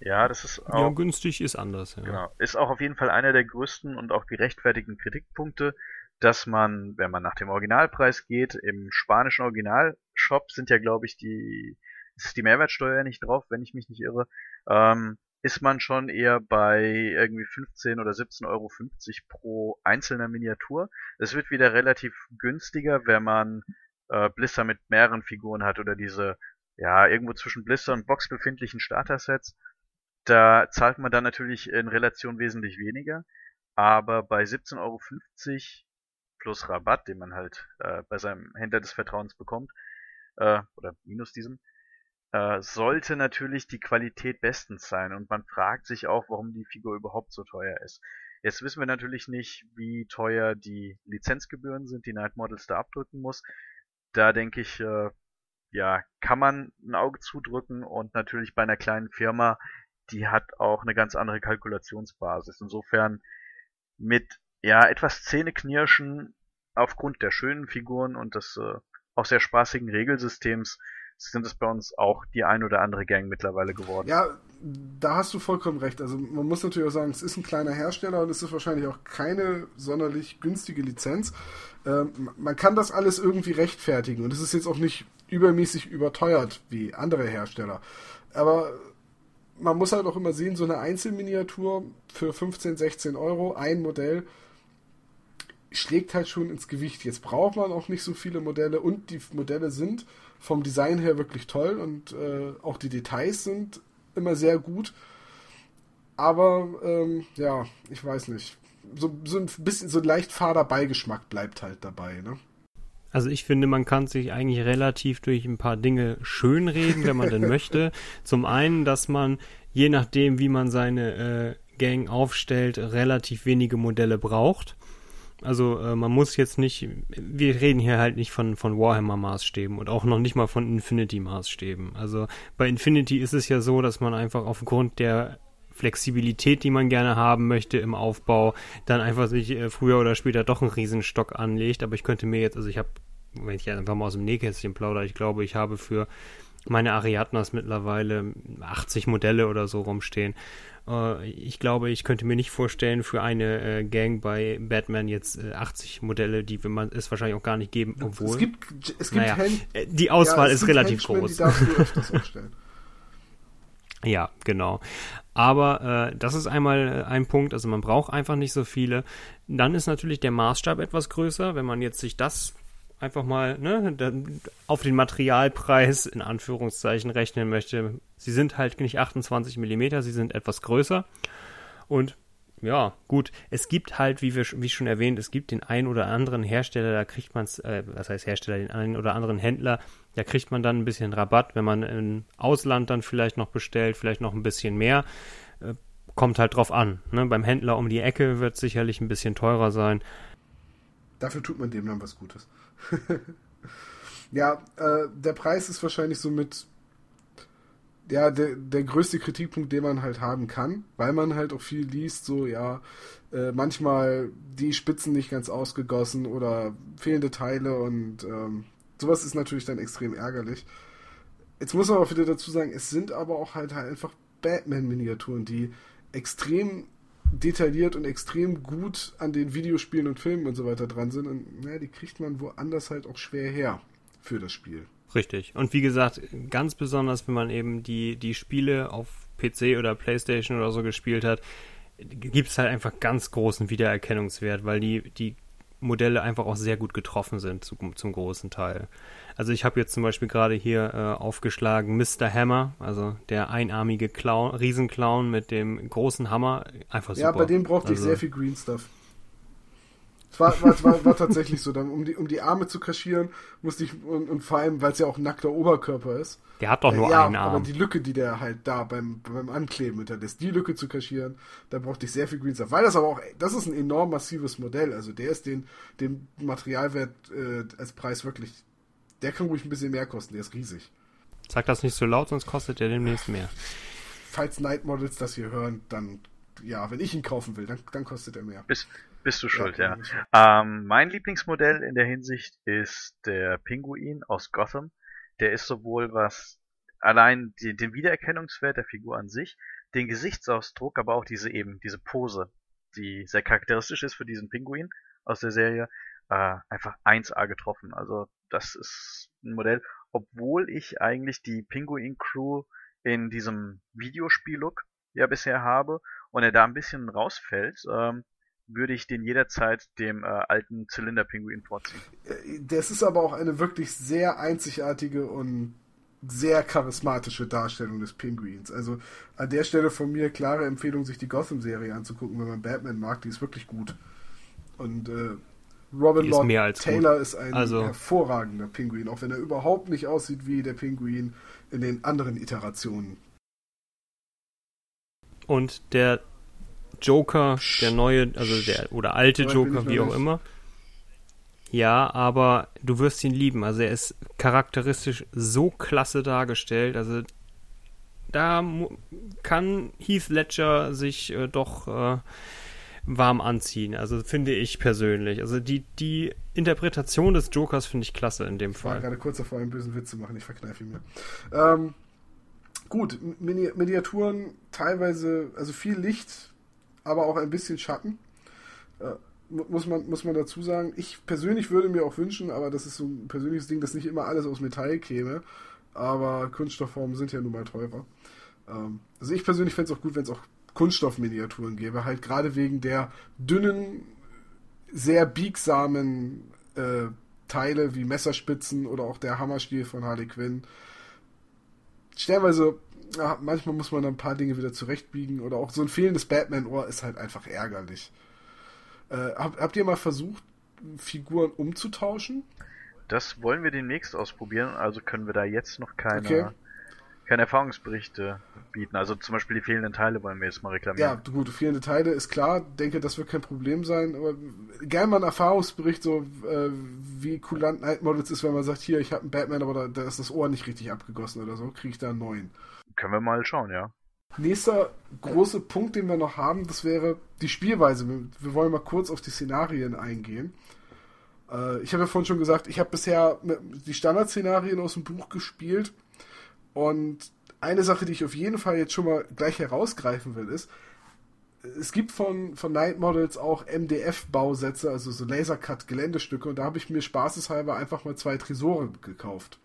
Ja, das ist auch. Ja, günstig ist anders, ja. Genau. Ist auch auf jeden Fall einer der größten und auch gerechtfertigten Kritikpunkte, dass man, wenn man nach dem Originalpreis geht, im spanischen Originalshop sind ja, glaube ich, die, ist die Mehrwertsteuer nicht drauf, wenn ich mich nicht irre, ähm, ist man schon eher bei irgendwie 15 oder 17,50 Euro pro einzelner Miniatur. Es wird wieder relativ günstiger, wenn man äh, Blister mit mehreren Figuren hat oder diese, ja, irgendwo zwischen Blister und Box befindlichen Starter-Sets. Da zahlt man dann natürlich in Relation wesentlich weniger, aber bei 17,50 Euro plus Rabatt, den man halt äh, bei seinem Händler des Vertrauens bekommt, äh, oder minus diesem, äh, sollte natürlich die Qualität bestens sein und man fragt sich auch, warum die Figur überhaupt so teuer ist. Jetzt wissen wir natürlich nicht, wie teuer die Lizenzgebühren sind, die Night Models da abdrücken muss. Da denke ich, äh, ja, kann man ein Auge zudrücken und natürlich bei einer kleinen Firma, die hat auch eine ganz andere Kalkulationsbasis. Insofern mit ja etwas Zähneknirschen aufgrund der schönen Figuren und des äh, auch sehr spaßigen Regelsystems sind es bei uns auch die ein oder andere Gang mittlerweile geworden. Ja, da hast du vollkommen recht. Also man muss natürlich auch sagen, es ist ein kleiner Hersteller und es ist wahrscheinlich auch keine sonderlich günstige Lizenz. Ähm, man kann das alles irgendwie rechtfertigen und es ist jetzt auch nicht übermäßig überteuert wie andere Hersteller. Aber man muss halt auch immer sehen, so eine Einzelminiatur für 15, 16 Euro, ein Modell, schlägt halt schon ins Gewicht. Jetzt braucht man auch nicht so viele Modelle und die Modelle sind vom Design her wirklich toll und äh, auch die Details sind immer sehr gut. Aber ähm, ja, ich weiß nicht. So, so ein bisschen so ein leicht fader Beigeschmack bleibt halt dabei, ne? Also ich finde, man kann sich eigentlich relativ durch ein paar Dinge schönreden, wenn man denn möchte. Zum einen, dass man, je nachdem, wie man seine äh, Gang aufstellt, relativ wenige Modelle braucht. Also äh, man muss jetzt nicht, wir reden hier halt nicht von, von Warhammer-Maßstäben und auch noch nicht mal von Infinity-Maßstäben. Also bei Infinity ist es ja so, dass man einfach aufgrund der Flexibilität, die man gerne haben möchte im Aufbau, dann einfach sich äh, früher oder später doch einen Riesenstock anlegt. Aber ich könnte mir jetzt, also ich habe, wenn ich einfach mal aus dem Nähkästchen plaudere, ich glaube, ich habe für meine Ariadnas mittlerweile 80 Modelle oder so rumstehen. Äh, ich glaube, ich könnte mir nicht vorstellen, für eine äh, Gang bei Batman jetzt äh, 80 Modelle, die will man es wahrscheinlich auch gar nicht geben, obwohl. Es gibt, es gibt naja, die Auswahl ja, ist relativ Henchmen, groß. Die darfst du öfters aufstellen. Ja, genau. Aber äh, das ist einmal ein Punkt, also man braucht einfach nicht so viele. Dann ist natürlich der Maßstab etwas größer, wenn man jetzt sich das einfach mal ne, auf den Materialpreis in Anführungszeichen rechnen möchte. Sie sind halt nicht 28 mm, sie sind etwas größer. Und ja, gut, es gibt halt, wie, wir, wie schon erwähnt, es gibt den einen oder anderen Hersteller, da kriegt man es, äh, was heißt Hersteller, den einen oder anderen Händler, da kriegt man dann ein bisschen Rabatt, wenn man im Ausland dann vielleicht noch bestellt, vielleicht noch ein bisschen mehr. Äh, kommt halt drauf an. Ne? Beim Händler um die Ecke wird es sicherlich ein bisschen teurer sein. Dafür tut man dem dann was Gutes. ja, äh, der Preis ist wahrscheinlich somit ja, der, der größte Kritikpunkt, den man halt haben kann, weil man halt auch viel liest, so ja, äh, manchmal die Spitzen nicht ganz ausgegossen oder fehlende Teile und ähm, sowas ist natürlich dann extrem ärgerlich. Jetzt muss man auch wieder dazu sagen, es sind aber auch halt, halt einfach Batman-Miniaturen, die extrem detailliert und extrem gut an den Videospielen und Filmen und so weiter dran sind. Und naja, die kriegt man woanders halt auch schwer her für das Spiel. Richtig. Und wie gesagt, ganz besonders, wenn man eben die, die Spiele auf PC oder Playstation oder so gespielt hat, gibt es halt einfach ganz großen Wiedererkennungswert, weil die, die Modelle einfach auch sehr gut getroffen sind zum, zum großen Teil. Also ich habe jetzt zum Beispiel gerade hier äh, aufgeschlagen Mr. Hammer, also der einarmige Clown, Riesenclown mit dem großen Hammer. Einfach super. Ja, bei dem brauchte also, ich sehr viel Green Stuff. Es war, war, war, war, tatsächlich so, dann, um die, um die Arme zu kaschieren, musste ich, und, und vor allem, weil es ja auch ein nackter Oberkörper ist. Der hat doch nur äh, ja, einen Arm. aber die Lücke, die der halt da beim, beim Ankleben hinterlässt, die Lücke zu kaschieren, da brauchte ich sehr viel Green Stuff. Weil das aber auch, das ist ein enorm massives Modell, also der ist den, den Materialwert äh, als Preis wirklich der kann ruhig ein bisschen mehr kosten, der ist riesig. Sag das nicht so laut, sonst kostet der demnächst mehr. Falls Night Models das hier hören, dann, ja, wenn ich ihn kaufen will, dann, dann kostet er mehr. Bist, bist du schuld, ja. ja. Ähm, mein Lieblingsmodell in der Hinsicht ist der Pinguin aus Gotham. Der ist sowohl was allein die, den Wiedererkennungswert der Figur an sich, den Gesichtsausdruck, aber auch diese eben, diese Pose, die sehr charakteristisch ist für diesen Pinguin aus der Serie, äh, einfach 1A getroffen. Also das ist ein Modell, obwohl ich eigentlich die Pinguin Crew in diesem Videospiel-Look ja bisher habe und er da ein bisschen rausfällt, ähm, würde ich den jederzeit dem äh, alten Zylinder-Pinguin vorziehen. Äh, das ist aber auch eine wirklich sehr einzigartige und sehr charismatische Darstellung des Pinguins. Also an der Stelle von mir klare Empfehlung, sich die Gotham-Serie anzugucken, wenn man Batman mag. Die ist wirklich gut. Und äh, Robin Lord Taylor gut. ist ein also, hervorragender Pinguin, auch wenn er überhaupt nicht aussieht wie der Pinguin in den anderen Iterationen. Und der Joker, der neue, also der oder alte Joker, wie auch immer. Ja, aber du wirst ihn lieben. Also er ist charakteristisch so klasse dargestellt. Also da kann Heath Ledger sich äh, doch äh, warm anziehen. Also finde ich persönlich. Also die, die Interpretation des Jokers finde ich klasse in dem Fall. Ich war gerade kurz davor, einen bösen Witz zu machen. Ich verkneife ihn mir. Ähm, gut, Mini Miniaturen teilweise, also viel Licht, aber auch ein bisschen Schatten. Äh, muss man, muss man dazu sagen. Ich persönlich würde mir auch wünschen, aber das ist so ein persönliches Ding, dass nicht immer alles aus Metall käme. Aber Kunststoffformen sind ja nun mal teurer. Ähm, also ich persönlich fände es auch gut, wenn es auch Kunststoffminiaturen gäbe, halt gerade wegen der dünnen, sehr biegsamen äh, Teile wie Messerspitzen oder auch der Hammerstiel von Harley Quinn. Stellenweise, ja, manchmal muss man ein paar Dinge wieder zurechtbiegen oder auch so ein fehlendes Batman-Ohr ist halt einfach ärgerlich. Äh, hab, habt ihr mal versucht, Figuren umzutauschen? Das wollen wir demnächst ausprobieren, also können wir da jetzt noch keine, okay. keine Erfahrungsberichte bieten. Also zum Beispiel die fehlenden Teile wollen wir jetzt mal reklamieren. Ja, gut, fehlende Teile ist klar, denke, das wird kein Problem sein, aber gerne mal ein Erfahrungsbericht, so äh, wie kulant Night Models ist, wenn man sagt, hier, ich habe einen Batman, aber da, da, ist das Ohr nicht richtig abgegossen oder so, kriege ich da einen neuen. Können wir mal schauen, ja. Nächster große Punkt, den wir noch haben, das wäre die Spielweise. Wir, wollen mal kurz auf die Szenarien eingehen. Äh, ich habe ja vorhin schon gesagt, ich habe bisher die Standardszenarien aus dem Buch gespielt und eine Sache, die ich auf jeden Fall jetzt schon mal gleich herausgreifen will, ist, es gibt von, von Night Models auch MDF-Bausätze, also so Lasercut-Geländestücke, und da habe ich mir spaßeshalber einfach mal zwei Tresore gekauft.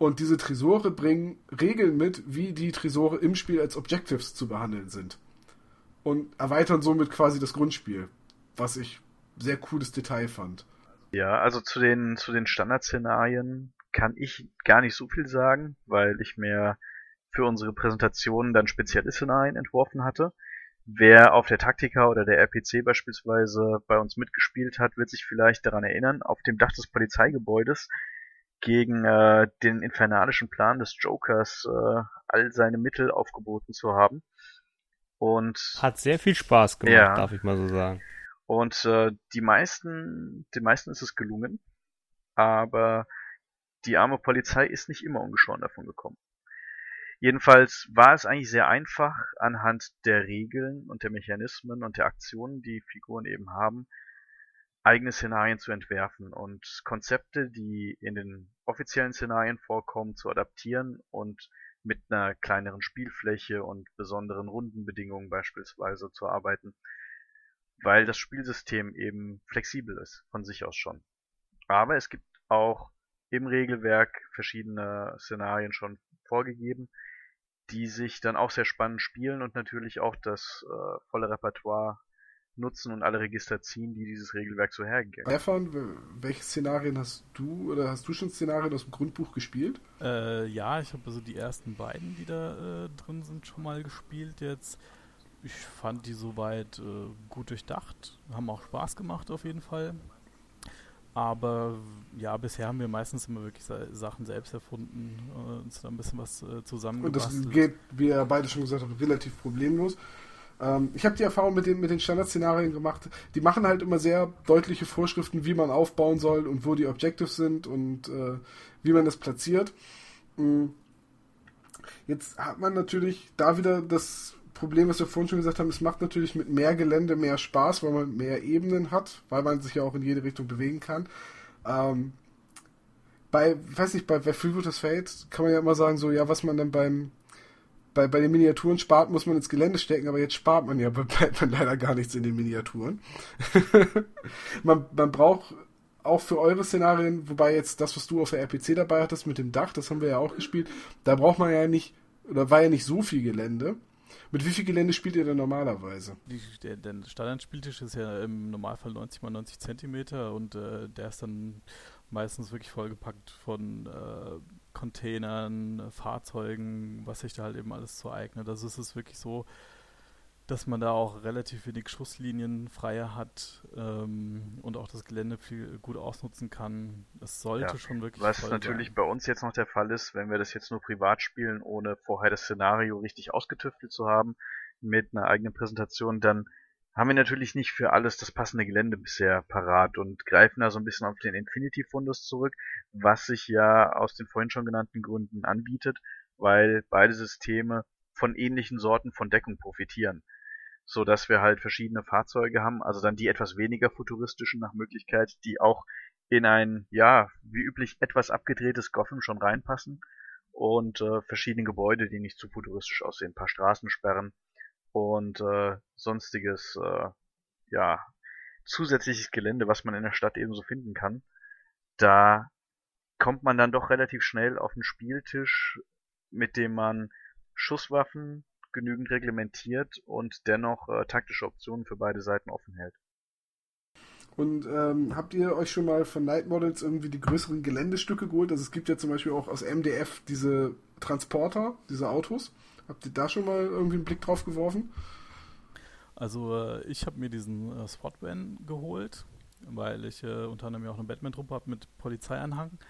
Und diese Tresore bringen Regeln mit, wie die Tresore im Spiel als Objectives zu behandeln sind. Und erweitern somit quasi das Grundspiel, was ich sehr cooles Detail fand. Ja, also zu den, zu den Standardszenarien kann ich gar nicht so viel sagen, weil ich mir für unsere Präsentation dann spezielle Szenarien entworfen hatte. Wer auf der Taktika oder der RPC beispielsweise bei uns mitgespielt hat, wird sich vielleicht daran erinnern, auf dem Dach des Polizeigebäudes gegen äh, den infernalischen Plan des Jokers äh, all seine Mittel aufgeboten zu haben. Und hat sehr viel Spaß gemacht, ja, darf ich mal so sagen. Und äh, die meisten, den meisten ist es gelungen, aber die arme Polizei ist nicht immer ungeschoren davon gekommen. Jedenfalls war es eigentlich sehr einfach, anhand der Regeln und der Mechanismen und der Aktionen, die Figuren eben haben, eigene Szenarien zu entwerfen und Konzepte, die in den offiziellen Szenarien vorkommen, zu adaptieren und mit einer kleineren Spielfläche und besonderen Rundenbedingungen beispielsweise zu arbeiten, weil das Spielsystem eben flexibel ist, von sich aus schon. Aber es gibt auch im Regelwerk verschiedene Szenarien schon vorgegeben, die sich dann auch sehr spannend spielen und natürlich auch das äh, volle Repertoire nutzen und alle Register ziehen, die dieses Regelwerk so hergeben. Stefan, welche Szenarien hast du oder hast du schon Szenarien aus dem Grundbuch gespielt? Äh, ja, ich habe also die ersten beiden, die da äh, drin sind, schon mal gespielt jetzt. Ich fand die soweit äh, gut durchdacht, haben auch Spaß gemacht auf jeden Fall. Aber ja, bisher haben wir meistens immer wirklich Sachen selbst erfunden und uns da ein bisschen was äh, zusammengebastelt. Und das geht, wie ihr beide schon gesagt habt, relativ problemlos. Ähm, ich habe die Erfahrung mit den, mit den Standardszenarien gemacht. Die machen halt immer sehr deutliche Vorschriften, wie man aufbauen soll und wo die Objectives sind und äh, wie man das platziert. Mhm. Jetzt hat man natürlich da wieder das Problem, was wir vorhin schon gesagt haben, es macht natürlich mit mehr Gelände mehr Spaß, weil man mehr Ebenen hat, weil man sich ja auch in jede Richtung bewegen kann. Ähm, bei, weiß nicht, bei, bei Freebooters Fate kann man ja immer sagen, so, ja, was man dann beim, bei, bei den Miniaturen spart, muss man ins Gelände stecken, aber jetzt spart man ja bei Batman leider gar nichts in den Miniaturen. man, man braucht auch für eure Szenarien, wobei jetzt das, was du auf der RPC dabei hattest mit dem Dach, das haben wir ja auch gespielt, da braucht man ja nicht, oder war ja nicht so viel Gelände. Mit wie viel Gelände spielt ihr denn normalerweise? Die, der, der Standardspieltisch ist ja im Normalfall 90 x 90 Zentimeter und äh, der ist dann meistens wirklich vollgepackt von äh, Containern, Fahrzeugen, was sich da halt eben alles zu eignet. Also es ist wirklich so, dass man da auch relativ wenig Schusslinien freier hat ähm, und auch das Gelände viel gut ausnutzen kann. Das sollte ja, schon wirklich. Was natürlich sein. bei uns jetzt noch der Fall ist, wenn wir das jetzt nur privat spielen, ohne vorher das Szenario richtig ausgetüftelt zu haben, mit einer eigenen Präsentation, dann haben wir natürlich nicht für alles das passende Gelände bisher parat und greifen da so ein bisschen auf den Infinity-Fundus zurück, was sich ja aus den vorhin schon genannten Gründen anbietet, weil beide Systeme von ähnlichen Sorten von Deckung profitieren. So dass wir halt verschiedene Fahrzeuge haben, also dann die etwas weniger futuristischen nach Möglichkeit, die auch in ein, ja, wie üblich etwas abgedrehtes Gotham schon reinpassen und äh, verschiedene Gebäude, die nicht zu futuristisch aussehen, ein paar Straßensperren und äh, sonstiges, äh, ja, zusätzliches Gelände, was man in der Stadt ebenso finden kann. Da kommt man dann doch relativ schnell auf den Spieltisch, mit dem man Schusswaffen genügend reglementiert und dennoch äh, taktische Optionen für beide Seiten offen hält. Und ähm, habt ihr euch schon mal von Night Models irgendwie die größeren Geländestücke geholt? Also es gibt ja zum Beispiel auch aus MDF diese Transporter, diese Autos. Habt ihr da schon mal irgendwie einen Blick drauf geworfen? Also äh, ich habe mir diesen äh, SWAT-Van geholt, weil ich äh, unter anderem ja auch eine Batman-Truppe habe mit Polizeianhang.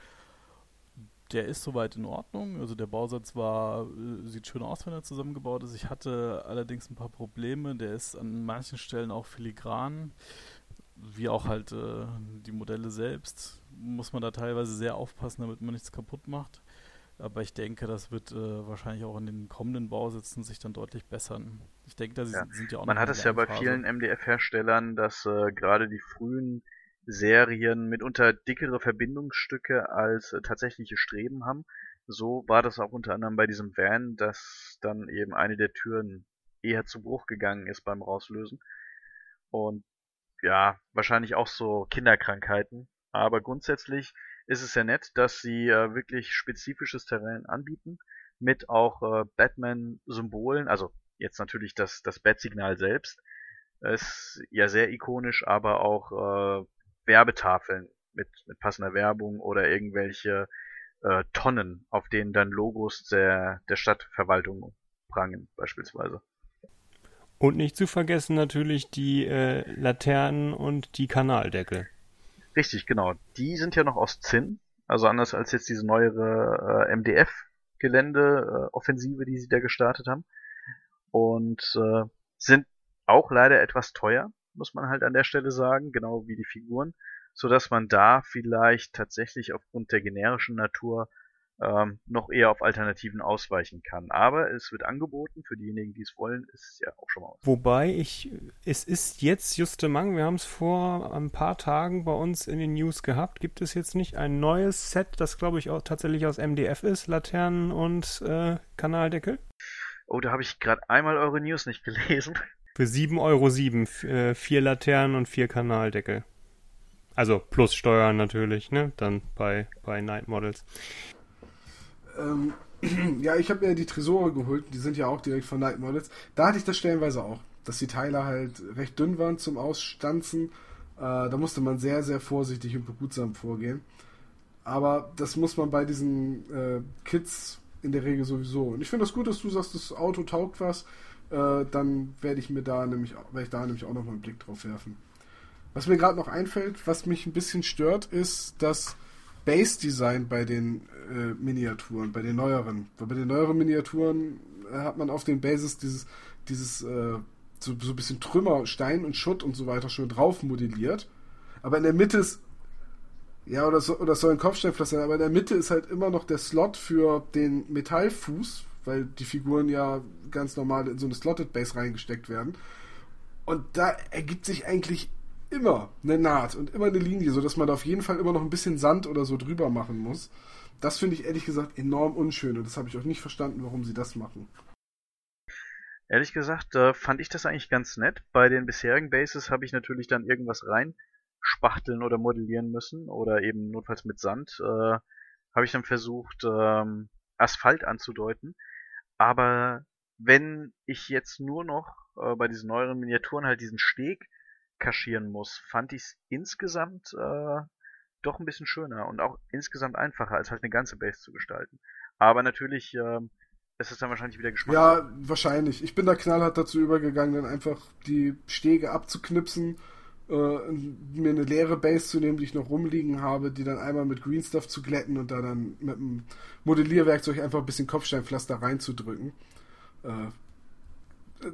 Der ist soweit in Ordnung. Also der Bausatz war, äh, sieht schön aus, wenn er zusammengebaut ist. Ich hatte allerdings ein paar Probleme. Der ist an manchen Stellen auch filigran, wie auch halt äh, die Modelle selbst. Muss man da teilweise sehr aufpassen, damit man nichts kaputt macht. Aber ich denke, das wird äh, wahrscheinlich auch in den kommenden Bausätzen sich dann deutlich bessern. Ich denke, da ja. sind ja auch Man hat es ja bei vielen MDF-Herstellern, dass äh, gerade die frühen Serien mitunter dickere Verbindungsstücke als äh, tatsächliche Streben haben. So war das auch unter anderem bei diesem Van, dass dann eben eine der Türen eher zu Bruch gegangen ist beim Rauslösen. Und ja, wahrscheinlich auch so Kinderkrankheiten. Aber grundsätzlich ist es ja nett, dass sie äh, wirklich spezifisches Terrain anbieten mit auch äh, Batman-Symbolen, also jetzt natürlich das, das Bat-Signal selbst, ist ja sehr ikonisch, aber auch äh, Werbetafeln mit, mit passender Werbung oder irgendwelche äh, Tonnen, auf denen dann Logos der, der Stadtverwaltung prangen, beispielsweise. Und nicht zu vergessen natürlich die äh, Laternen und die Kanaldeckel. Richtig, genau. Die sind ja noch aus Zinn, also anders als jetzt diese neuere äh, MDF-Gelände-Offensive, äh, die sie da gestartet haben. Und äh, sind auch leider etwas teuer, muss man halt an der Stelle sagen, genau wie die Figuren, so dass man da vielleicht tatsächlich aufgrund der generischen Natur ähm, noch eher auf Alternativen ausweichen kann. Aber es wird angeboten, für diejenigen, die es wollen, ist es ja auch schon mal was. Wobei ich, es ist jetzt justement, wir haben es vor ein paar Tagen bei uns in den News gehabt, gibt es jetzt nicht ein neues Set, das glaube ich auch tatsächlich aus MDF ist, Laternen und äh, Kanaldeckel? Oh, da habe ich gerade einmal eure News nicht gelesen. Für 7,07 Euro, äh, vier Laternen und vier Kanaldeckel. Also plus Steuern natürlich, ne? Dann bei, bei Night Models. Ähm, ja, ich habe mir die Tresore geholt, die sind ja auch direkt von Night Models. Da hatte ich das stellenweise auch, dass die Teile halt recht dünn waren zum Ausstanzen. Äh, da musste man sehr, sehr vorsichtig und behutsam vorgehen. Aber das muss man bei diesen äh, Kits in der Regel sowieso. Und ich finde das gut, dass du sagst, das Auto taugt was. Äh, dann werde ich mir da nämlich, werde ich da nämlich auch noch mal einen Blick drauf werfen. Was mir gerade noch einfällt, was mich ein bisschen stört, ist das Base-Design bei den äh, Miniaturen, bei den neueren. Weil bei den neueren Miniaturen äh, hat man auf den Bases dieses, dieses äh, so, so ein bisschen Trümmer, Stein und Schutt und so weiter schon drauf modelliert. Aber in der Mitte ist ja, oder, so, oder soll ein Kopfsteinpflaster sein, aber in der Mitte ist halt immer noch der Slot für den Metallfuß, weil die Figuren ja ganz normal in so eine Slotted Base reingesteckt werden. Und da ergibt sich eigentlich immer eine Naht und immer eine Linie, sodass man da auf jeden Fall immer noch ein bisschen Sand oder so drüber machen muss. Das finde ich ehrlich gesagt enorm unschön und das habe ich auch nicht verstanden, warum sie das machen. Ehrlich gesagt, äh, fand ich das eigentlich ganz nett. Bei den bisherigen Bases habe ich natürlich dann irgendwas rein spachteln oder modellieren müssen oder eben notfalls mit Sand. Äh, habe ich dann versucht, ähm, Asphalt anzudeuten. Aber wenn ich jetzt nur noch äh, bei diesen neueren Miniaturen halt diesen Steg kaschieren muss, fand ich es insgesamt äh, doch ein bisschen schöner und auch insgesamt einfacher, als halt eine ganze Base zu gestalten. Aber natürlich äh, ist es dann wahrscheinlich wieder Geschmack. Ja, wahrscheinlich. Ich bin da knallhart dazu übergegangen, dann einfach die Stege abzuknipsen, äh, mir eine leere Base zu nehmen, die ich noch rumliegen habe, die dann einmal mit Green Stuff zu glätten und da dann mit einem Modellierwerkzeug einfach ein bisschen Kopfsteinpflaster reinzudrücken. Äh,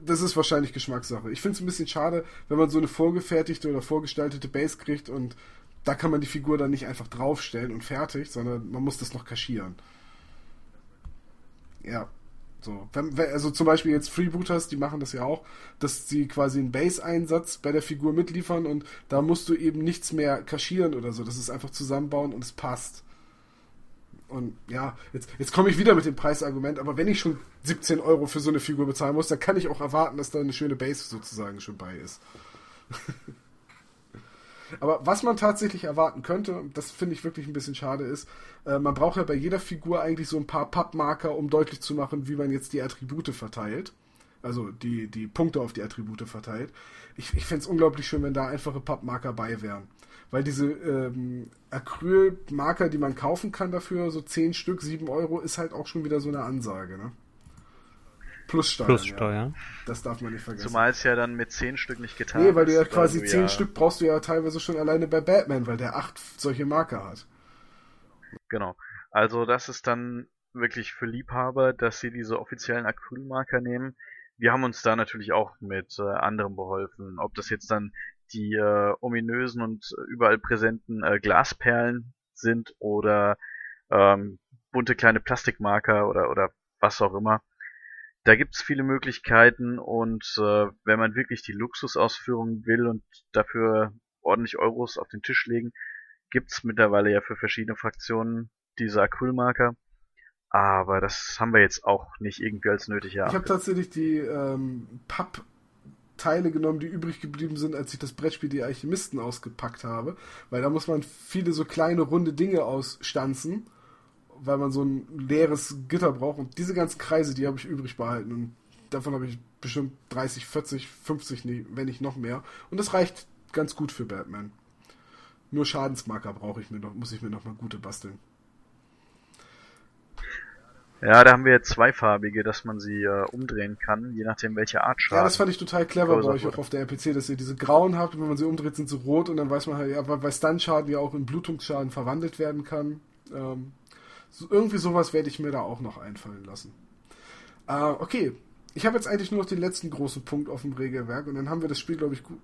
das ist wahrscheinlich Geschmackssache. Ich finde es ein bisschen schade, wenn man so eine vorgefertigte oder vorgestaltete Base kriegt und da kann man die Figur dann nicht einfach draufstellen und fertig, sondern man muss das noch kaschieren. Ja. So, also zum Beispiel jetzt Freebooters, die machen das ja auch, dass sie quasi einen Base-Einsatz bei der Figur mitliefern und da musst du eben nichts mehr kaschieren oder so. Das ist einfach zusammenbauen und es passt. Und ja, jetzt, jetzt komme ich wieder mit dem Preisargument, aber wenn ich schon 17 Euro für so eine Figur bezahlen muss, dann kann ich auch erwarten, dass da eine schöne Base sozusagen schon bei ist. aber was man tatsächlich erwarten könnte, das finde ich wirklich ein bisschen schade, ist, äh, man braucht ja bei jeder Figur eigentlich so ein paar Pappmarker, um deutlich zu machen, wie man jetzt die Attribute verteilt. Also die, die Punkte auf die Attribute verteilt. Ich, ich fände es unglaublich schön, wenn da einfache Pappmarker bei wären weil diese ähm, Acrylmarker, die man kaufen kann dafür, so 10 Stück, 7 Euro, ist halt auch schon wieder so eine Ansage, ne? Plus Steuer. Plus Steuer. Ja. Das darf man nicht vergessen. Zumal es ja dann mit 10 Stück nicht getan ist. Nee, weil du ja quasi 10 ja Stück brauchst du ja teilweise schon alleine bei Batman, weil der 8 solche Marker hat. Genau. Also das ist dann wirklich für Liebhaber, dass sie diese offiziellen Acrylmarker nehmen. Wir haben uns da natürlich auch mit äh, anderem beholfen. Ob das jetzt dann die äh, ominösen und überall präsenten äh, Glasperlen sind oder ähm, bunte kleine Plastikmarker oder, oder was auch immer. Da gibt's viele Möglichkeiten und äh, wenn man wirklich die Luxusausführung will und dafür ordentlich Euros auf den Tisch legen, gibt's mittlerweile ja für verschiedene Fraktionen diese Acrylmarker. Aber das haben wir jetzt auch nicht irgendwie als nötig erachtet. Ich habe tatsächlich die ähm, Papp Teile genommen, die übrig geblieben sind, als ich das Brettspiel Die Alchemisten ausgepackt habe. Weil da muss man viele so kleine runde Dinge ausstanzen, weil man so ein leeres Gitter braucht. Und diese ganzen Kreise, die habe ich übrig behalten. Und davon habe ich bestimmt 30, 40, 50, wenn nicht noch mehr. Und das reicht ganz gut für Batman. Nur Schadensmarker brauche ich mir noch, muss ich mir noch mal gute basteln. Ja, da haben wir jetzt zweifarbige, dass man sie äh, umdrehen kann, je nachdem welche Art Schaden. Ja, das fand ich total clever bei euch auch auf der RPC, dass ihr diese grauen habt und wenn man sie umdreht, sind sie rot und dann weiß man halt, ja, weil Stun-Schaden ja auch in Blutungsschaden verwandelt werden kann. Ähm, so, irgendwie sowas werde ich mir da auch noch einfallen lassen. Äh, okay, ich habe jetzt eigentlich nur noch den letzten großen Punkt auf dem Regelwerk und dann haben wir das Spiel, glaube ich, gut.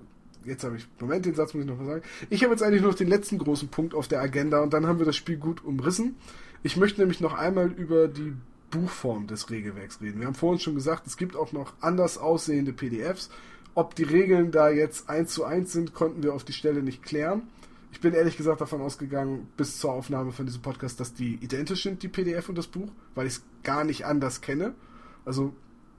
Jetzt habe ich, Moment, den Satz muss ich noch mal sagen. Ich habe jetzt eigentlich nur noch den letzten großen Punkt auf der Agenda und dann haben wir das Spiel gut umrissen. Ich möchte nämlich noch einmal über die Buchform des Regelwerks reden. Wir haben vorhin schon gesagt, es gibt auch noch anders aussehende PDFs. Ob die Regeln da jetzt eins zu eins sind, konnten wir auf die Stelle nicht klären. Ich bin ehrlich gesagt davon ausgegangen, bis zur Aufnahme von diesem Podcast, dass die identisch sind, die PDF und das Buch, weil ich es gar nicht anders kenne. Also,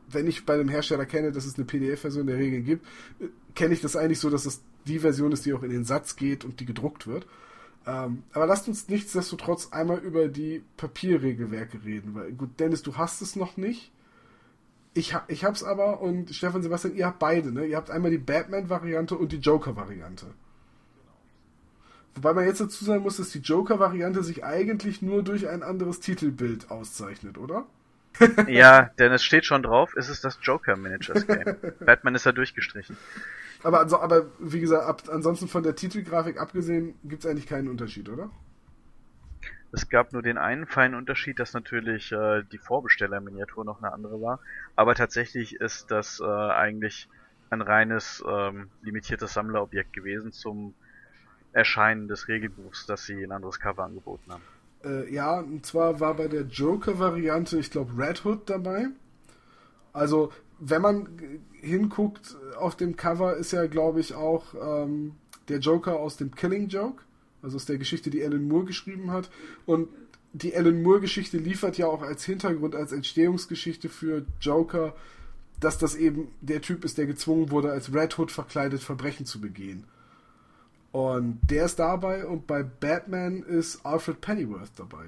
wenn ich bei einem Hersteller kenne, dass es eine PDF-Version der Regeln gibt, äh, kenne ich das eigentlich so, dass es die Version ist, die auch in den Satz geht und die gedruckt wird. Ähm, aber lasst uns nichtsdestotrotz einmal über die Papierregelwerke reden. Weil, gut, Dennis, du hast es noch nicht. Ich, ha ich hab's aber und Stefan Sebastian, ihr habt beide, ne? Ihr habt einmal die Batman-Variante und die Joker-Variante. Wobei man jetzt dazu sagen muss, dass die Joker-Variante sich eigentlich nur durch ein anderes Titelbild auszeichnet, oder? ja, denn es steht schon drauf, es ist das Joker Managers Game. Batman ist da durchgestrichen. Aber, also, aber wie gesagt, ab, ansonsten von der Titelgrafik abgesehen, gibt es eigentlich keinen Unterschied, oder? Es gab nur den einen feinen Unterschied, dass natürlich äh, die Vorbestellerminiatur noch eine andere war. Aber tatsächlich ist das äh, eigentlich ein reines ähm, limitiertes Sammlerobjekt gewesen zum Erscheinen des Regelbuchs, dass sie ein anderes Cover angeboten haben. Äh, ja, und zwar war bei der Joker-Variante, ich glaube, Red Hood dabei. Also, wenn man hinguckt auf dem Cover, ist ja, glaube ich, auch ähm, der Joker aus dem Killing Joke. Also aus der Geschichte, die Alan Moore geschrieben hat. Und die Alan Moore-Geschichte liefert ja auch als Hintergrund, als Entstehungsgeschichte für Joker, dass das eben der Typ ist, der gezwungen wurde, als Red Hood verkleidet Verbrechen zu begehen. Und der ist dabei und bei Batman ist Alfred Pennyworth dabei.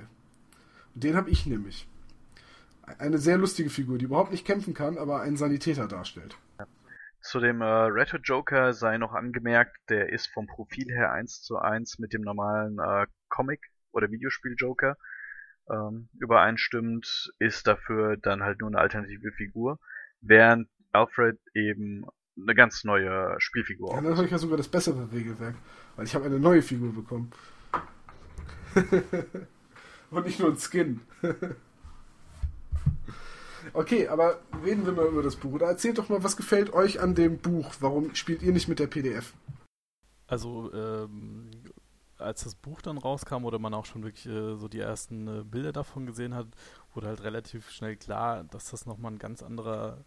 Den habe ich nämlich. Eine sehr lustige Figur, die überhaupt nicht kämpfen kann, aber einen Sanitäter darstellt. Zu dem äh, Hood Joker sei noch angemerkt, der ist vom Profil her eins zu eins mit dem normalen äh, Comic- oder Videospiel-Joker ähm, übereinstimmt, ist dafür dann halt nur eine alternative Figur, während Alfred eben eine ganz neue Spielfigur. Ja, dann habe ich ja sogar das bessere Regelwerk, weil ich habe eine neue Figur bekommen. Und nicht nur ein Skin. Okay, aber reden wir mal über das Buch. Oder erzählt doch mal, was gefällt euch an dem Buch? Warum spielt ihr nicht mit der PDF? Also, ähm, als das Buch dann rauskam oder man auch schon wirklich äh, so die ersten äh, Bilder davon gesehen hat, wurde halt relativ schnell klar, dass das nochmal ein ganz anderer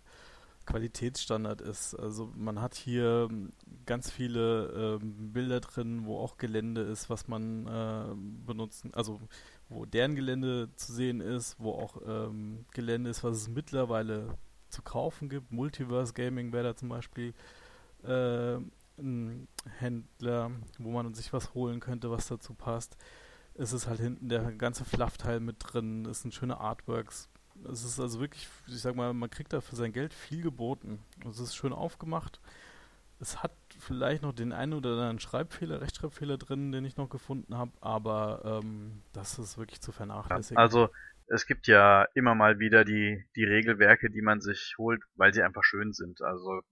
Qualitätsstandard ist. Also man hat hier ähm, ganz viele ähm, Bilder drin, wo auch Gelände ist, was man äh, benutzen, also wo deren Gelände zu sehen ist, wo auch ähm, Gelände ist, was es mittlerweile zu kaufen gibt. Multiverse Gaming wäre da zum Beispiel äh, ein Händler, wo man sich was holen könnte, was dazu passt. Es ist halt hinten der ganze Fluff-Teil mit drin, es sind schöne Artworks. Es ist also wirklich, ich sag mal, man kriegt da für sein Geld viel geboten. Es ist schön aufgemacht. Es hat vielleicht noch den einen oder anderen Schreibfehler, Rechtschreibfehler drin, den ich noch gefunden habe, aber ähm, das ist wirklich zu vernachlässigen. Also es gibt ja immer mal wieder die, die Regelwerke, die man sich holt, weil sie einfach schön sind. Also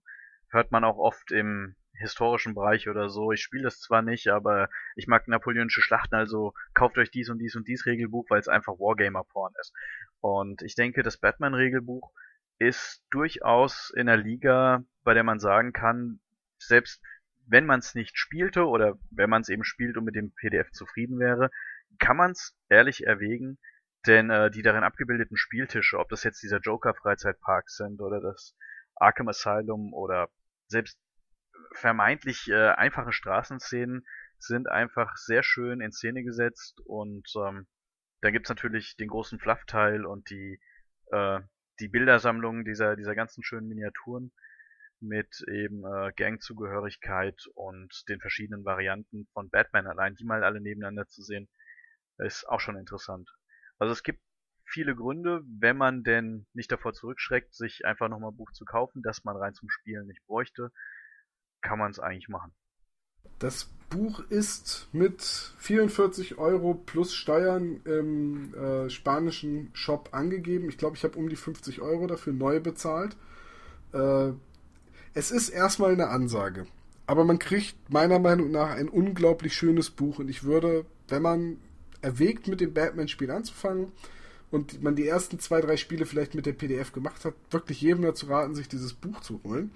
hört man auch oft im historischen Bereich oder so. Ich spiele das zwar nicht, aber ich mag napoleonische Schlachten, also kauft euch dies und dies und dies Regelbuch, weil es einfach Wargamer-Porn ist. Und ich denke, das Batman-Regelbuch ist durchaus in der Liga, bei der man sagen kann, selbst wenn man es nicht spielte oder wenn man es eben spielt und mit dem PDF zufrieden wäre, kann man es ehrlich erwägen, denn äh, die darin abgebildeten Spieltische, ob das jetzt dieser Joker Freizeitpark sind oder das Arkham Asylum oder selbst vermeintlich äh, einfache Straßenszenen sind einfach sehr schön in Szene gesetzt und ähm, dann gibt's natürlich den großen Fluff-Teil und die äh, die Bildersammlung dieser dieser ganzen schönen Miniaturen mit eben äh, Gangzugehörigkeit und den verschiedenen Varianten von Batman allein, die mal alle nebeneinander zu sehen, ist auch schon interessant. Also es gibt viele Gründe, wenn man denn nicht davor zurückschreckt, sich einfach nochmal ein Buch zu kaufen, das man rein zum Spielen nicht bräuchte, kann man es eigentlich machen. Das Buch ist mit 44 Euro plus Steuern im äh, spanischen Shop angegeben. Ich glaube, ich habe um die 50 Euro dafür neu bezahlt. Äh, es ist erstmal eine Ansage. Aber man kriegt meiner Meinung nach ein unglaublich schönes Buch. Und ich würde, wenn man erwägt, mit dem Batman-Spiel anzufangen und man die ersten zwei, drei Spiele vielleicht mit der PDF gemacht hat, wirklich jedem dazu raten, sich dieses Buch zu holen.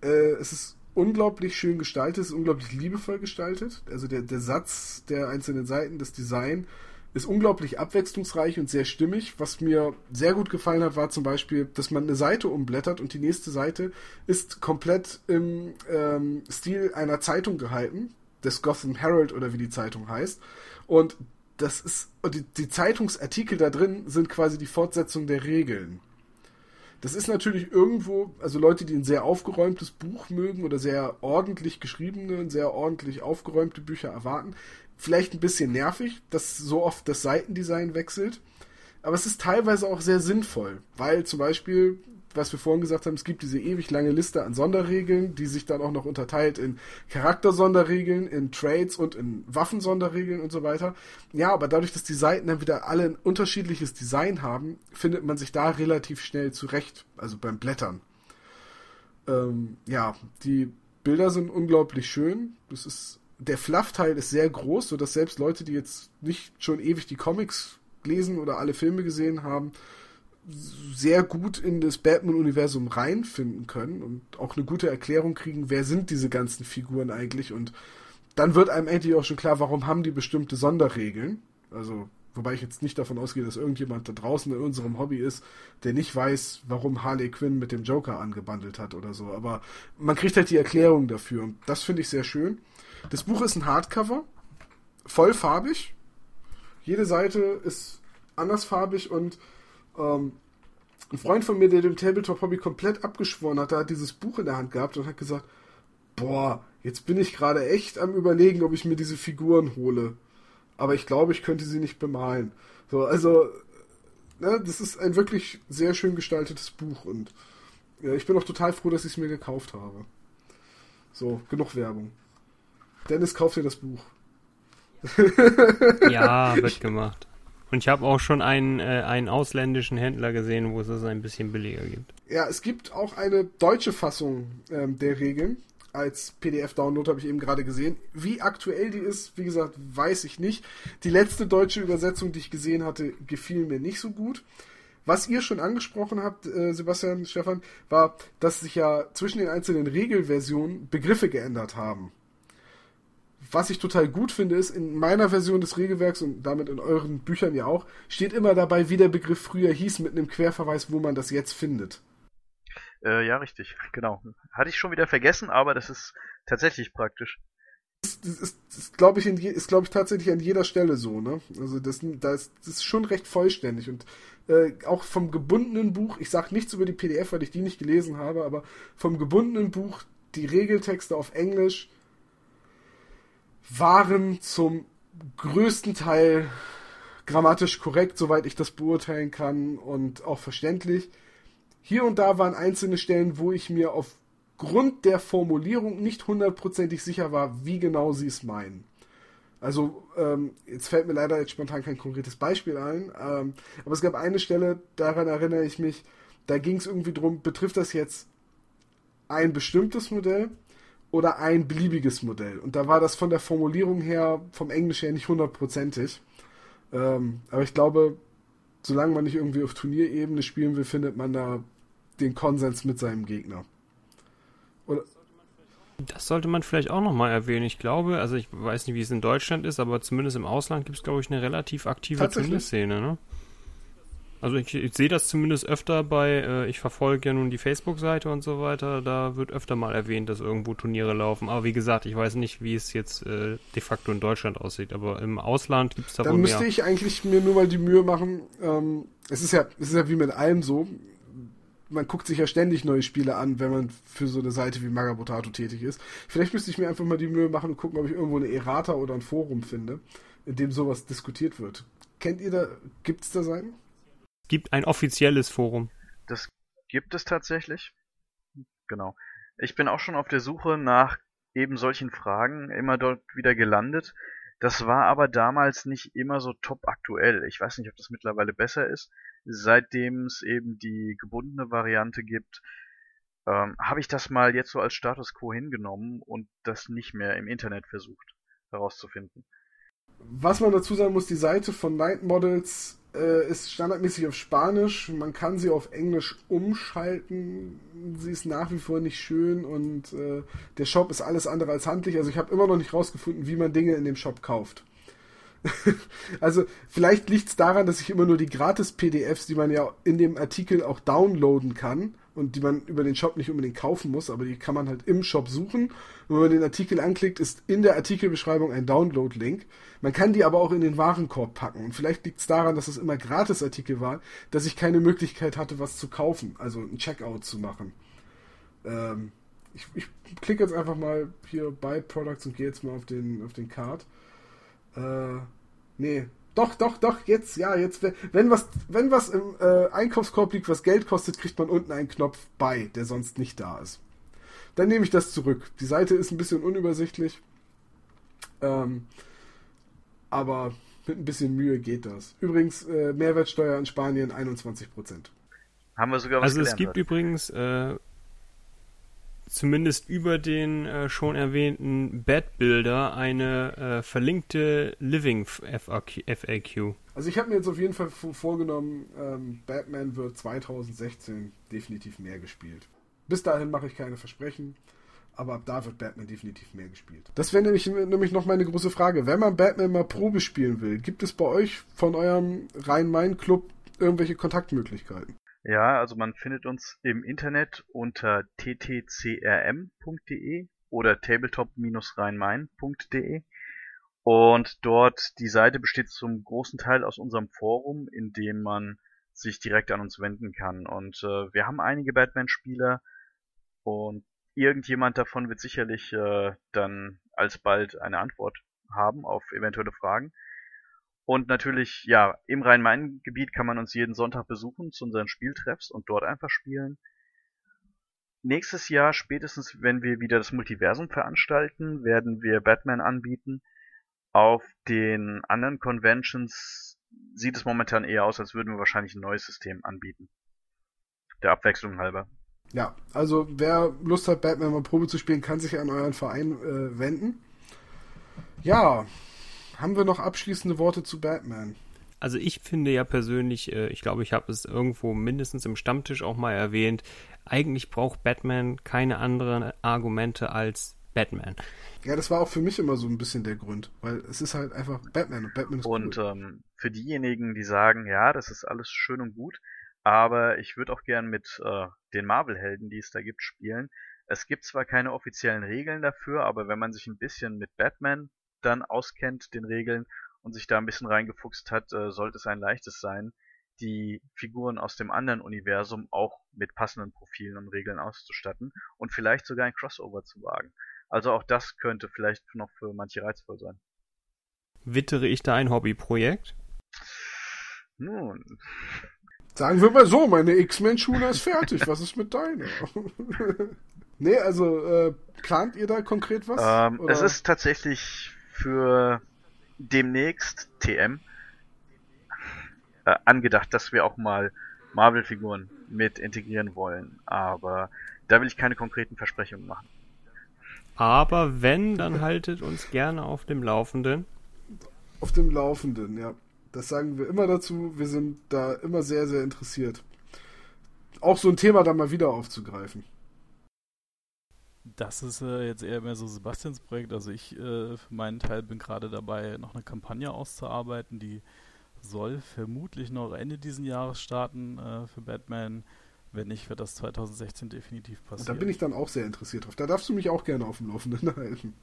Äh, es ist unglaublich schön gestaltet, ist unglaublich liebevoll gestaltet. Also der, der Satz der einzelnen Seiten, das Design ist unglaublich abwechslungsreich und sehr stimmig. Was mir sehr gut gefallen hat, war zum Beispiel, dass man eine Seite umblättert und die nächste Seite ist komplett im ähm, Stil einer Zeitung gehalten, des Gotham Herald oder wie die Zeitung heißt. Und das ist, die, die Zeitungsartikel da drin sind quasi die Fortsetzung der Regeln. Das ist natürlich irgendwo, also Leute, die ein sehr aufgeräumtes Buch mögen oder sehr ordentlich geschriebene, sehr ordentlich aufgeräumte Bücher erwarten, vielleicht ein bisschen nervig, dass so oft das Seitendesign wechselt. Aber es ist teilweise auch sehr sinnvoll, weil zum Beispiel was wir vorhin gesagt haben, es gibt diese ewig lange Liste an Sonderregeln, die sich dann auch noch unterteilt in Charaktersonderregeln, in Trades und in Waffensonderregeln und so weiter. Ja, aber dadurch, dass die Seiten dann wieder alle ein unterschiedliches Design haben, findet man sich da relativ schnell zurecht, also beim Blättern. Ähm, ja, die Bilder sind unglaublich schön. Das ist der Fluff-Teil ist sehr groß, sodass selbst Leute, die jetzt nicht schon ewig die Comics lesen oder alle Filme gesehen haben, sehr gut in das Batman-Universum reinfinden können und auch eine gute Erklärung kriegen, wer sind diese ganzen Figuren eigentlich und dann wird einem endlich auch schon klar, warum haben die bestimmte Sonderregeln. Also, wobei ich jetzt nicht davon ausgehe, dass irgendjemand da draußen in unserem Hobby ist, der nicht weiß, warum Harley Quinn mit dem Joker angebandelt hat oder so. Aber man kriegt halt die Erklärung dafür und das finde ich sehr schön. Das Buch ist ein Hardcover, vollfarbig. Jede Seite ist andersfarbig und ähm, ein Freund von mir, der dem Tabletop-Hobby komplett abgeschworen hat, der hat dieses Buch in der Hand gehabt und hat gesagt, boah, jetzt bin ich gerade echt am überlegen, ob ich mir diese Figuren hole. Aber ich glaube, ich könnte sie nicht bemalen. So, also, ne, das ist ein wirklich sehr schön gestaltetes Buch und ja, ich bin auch total froh, dass ich es mir gekauft habe. So, genug Werbung. Dennis, kauf dir das Buch. ja, wird gemacht. Und ich habe auch schon einen, äh, einen ausländischen Händler gesehen, wo es es ein bisschen billiger gibt. Ja, es gibt auch eine deutsche Fassung ähm, der Regeln. Als PDF-Download habe ich eben gerade gesehen. Wie aktuell die ist, wie gesagt, weiß ich nicht. Die letzte deutsche Übersetzung, die ich gesehen hatte, gefiel mir nicht so gut. was ihr schon angesprochen habt, äh, Sebastian, Stefan, war, dass sich ja zwischen den einzelnen Regelversionen Begriffe geändert haben. Was ich total gut finde, ist, in meiner Version des Regelwerks und damit in euren Büchern ja auch, steht immer dabei, wie der Begriff früher hieß, mit einem Querverweis, wo man das jetzt findet. Äh, ja, richtig, genau. Hatte ich schon wieder vergessen, aber das ist tatsächlich praktisch. Das ist, ist glaube ich, ist, glaub ich, tatsächlich an jeder Stelle so, ne? Also das, das, das ist schon recht vollständig und äh, auch vom gebundenen Buch, ich sage nichts über die PDF, weil ich die nicht gelesen habe, aber vom gebundenen Buch, die Regeltexte auf Englisch waren zum größten Teil grammatisch korrekt, soweit ich das beurteilen kann und auch verständlich. Hier und da waren einzelne Stellen, wo ich mir aufgrund der Formulierung nicht hundertprozentig sicher war, wie genau sie es meinen. Also, ähm, jetzt fällt mir leider jetzt spontan kein konkretes Beispiel ein, ähm, aber es gab eine Stelle, daran erinnere ich mich, da ging es irgendwie drum, betrifft das jetzt ein bestimmtes Modell oder ein beliebiges Modell? Und da war das von der Formulierung her, vom Englisch her nicht hundertprozentig. Ähm, aber ich glaube, solange man nicht irgendwie auf Turnierebene spielen will, findet man da den Konsens mit seinem Gegner. Oder das sollte man vielleicht auch nochmal erwähnen. Ich glaube, also ich weiß nicht, wie es in Deutschland ist, aber zumindest im Ausland gibt es, glaube ich, eine relativ aktive Turnierszene. Ne? Also ich, ich sehe das zumindest öfter bei, äh, ich verfolge ja nun die Facebook-Seite und so weiter, da wird öfter mal erwähnt, dass irgendwo Turniere laufen. Aber wie gesagt, ich weiß nicht, wie es jetzt äh, de facto in Deutschland aussieht, aber im Ausland gibt es da Dann wohl mehr. Dann müsste ich eigentlich mir nur mal die Mühe machen, ähm, es ist ja, es ist ja wie mit allem so, man guckt sich ja ständig neue Spiele an, wenn man für so eine Seite wie Magabotato tätig ist. Vielleicht müsste ich mir einfach mal die Mühe machen und gucken, ob ich irgendwo eine Errata oder ein Forum finde, in dem sowas diskutiert wird. Kennt ihr da, gibt es da Seiten? Es gibt ein offizielles Forum. Das gibt es tatsächlich. Genau. Ich bin auch schon auf der Suche nach eben solchen Fragen immer dort wieder gelandet. Das war aber damals nicht immer so top aktuell. Ich weiß nicht, ob das mittlerweile besser ist. Seitdem es eben die gebundene Variante gibt, ähm, habe ich das mal jetzt so als Status quo hingenommen und das nicht mehr im Internet versucht herauszufinden. Was man dazu sagen muss, die Seite von Night Models äh, ist standardmäßig auf Spanisch. Man kann sie auf Englisch umschalten. Sie ist nach wie vor nicht schön und äh, der Shop ist alles andere als handlich. Also ich habe immer noch nicht rausgefunden, wie man Dinge in dem Shop kauft. also vielleicht liegt es daran, dass ich immer nur die Gratis-PDFs, die man ja in dem Artikel auch downloaden kann und die man über den Shop nicht unbedingt kaufen muss, aber die kann man halt im Shop suchen. Und wenn man den Artikel anklickt, ist in der Artikelbeschreibung ein Download-Link. Man kann die aber auch in den Warenkorb packen. Und vielleicht liegt es daran, dass es immer Gratis-Artikel war, dass ich keine Möglichkeit hatte, was zu kaufen, also ein Checkout zu machen. Ähm, ich, ich klicke jetzt einfach mal hier bei Products und gehe jetzt mal auf den, auf den Card. Äh, nee. Doch, doch, doch, jetzt, ja, jetzt, wenn was, wenn was im äh, Einkaufskorb liegt, was Geld kostet, kriegt man unten einen Knopf bei, der sonst nicht da ist. Dann nehme ich das zurück. Die Seite ist ein bisschen unübersichtlich. Ähm, aber mit ein bisschen Mühe geht das. Übrigens, äh, Mehrwertsteuer in Spanien 21%. Haben wir sogar was Also es gibt hat. übrigens äh, zumindest über den äh, schon erwähnten Bad Builder eine äh, verlinkte Living FAQ. Also ich habe mir jetzt auf jeden Fall vorgenommen, ähm, Batman wird 2016 definitiv mehr gespielt. Bis dahin mache ich keine Versprechen, aber ab da wird Batman definitiv mehr gespielt. Das wäre nämlich, nämlich noch meine große Frage. Wenn man Batman mal Probe spielen will, gibt es bei euch von eurem Rhein-Main-Club irgendwelche Kontaktmöglichkeiten? Ja, also man findet uns im Internet unter ttcrm.de oder tabletop-rheinmain.de und dort die Seite besteht zum großen Teil aus unserem Forum, in dem man sich direkt an uns wenden kann. Und äh, wir haben einige Batman-Spieler und irgendjemand davon wird sicherlich äh, dann alsbald eine Antwort haben auf eventuelle Fragen. Und natürlich, ja, im Rhein-Main-Gebiet kann man uns jeden Sonntag besuchen zu unseren Spieltreffs und dort einfach spielen. Nächstes Jahr, spätestens wenn wir wieder das Multiversum veranstalten, werden wir Batman anbieten. Auf den anderen Conventions sieht es momentan eher aus, als würden wir wahrscheinlich ein neues System anbieten. Der Abwechslung halber. Ja, also wer Lust hat, Batman mal Probe zu spielen, kann sich an euren Verein äh, wenden. Ja, haben wir noch abschließende Worte zu Batman? also ich finde ja persönlich, äh, ich glaube, ich habe es irgendwo mindestens im Stammtisch auch mal erwähnt, eigentlich braucht Batman keine anderen Argumente als Batman. Ja, das war auch für mich immer so ein bisschen der Grund, weil es ist halt einfach Batman und Batman ist Und cool. ähm, für diejenigen, die sagen, ja, das ist alles schön und gut, aber ich würde auch gern mit äh, den Marvel-Helden, die es da gibt, spielen. Es gibt zwar keine offiziellen Regeln dafür, aber wenn man sich ein bisschen mit Batman dann auskennt, den Regeln, und sich da ein bisschen reingefuchst hat, äh, sollte es ein leichtes sein, die Figuren aus dem anderen Universum auch mit passenden Profilen und Regeln auszustatten und vielleicht sogar ein Crossover zu wagen. Also auch das könnte vielleicht noch für manche reizvoll sein. Wittere ich da ein Hobbyprojekt? Nun, Sagen wir mal so, meine X-Men-Schule ist fertig. Was ist mit deiner? nee, also äh, plant ihr da konkret was? ähm, Oder- es ist tatsächlich für demnächst TM äh, angedacht, dass wir auch mal Marvel-Figuren mit integrieren wollen, aber da will ich keine konkreten Versprechungen machen. Aber wenn, dann haltet uns gerne auf dem Laufenden. Auf dem Laufenden, ja. Das sagen wir immer dazu. Wir sind da immer sehr, sehr interessiert. Auch so ein Thema da mal wieder aufzugreifen. Das ist äh, jetzt eher mehr so Sebastians Projekt. Also ich äh, für meinen Teil bin gerade dabei, noch eine Kampagne auszuarbeiten, die soll vermutlich noch Ende diesen Jahres starten äh, für Batman. Wenn nicht, wird das 2016 definitiv Und passieren. da bin ich dann auch sehr interessiert drauf. Da darfst du mich auch gerne auf dem Laufenden halten.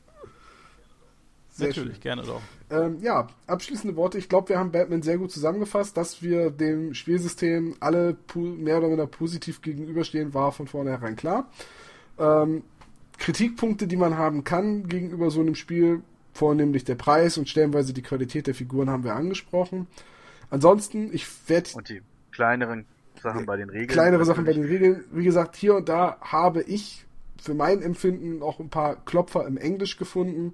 Sehr Natürlich, schön. gerne doch. Ähm, ja, abschließende Worte. Ich glaube, wir haben Batman sehr gut zusammengefasst. Dass wir dem Spielsystem alle mehr oder weniger positiv gegenüberstehen, war von vornherein klar. Ähm, Kritikpunkte, die man haben kann gegenüber so einem Spiel, vornehmlich der Preis und stellenweise die Qualität der Figuren, haben wir angesprochen. Ansonsten, ich werde Und die kleineren Sachen bei den Regeln. kleinere Sachen bei den Regeln. Wie gesagt, hier und da habe ich für mein Empfinden auch ein paar Klopfer im Englisch gefunden.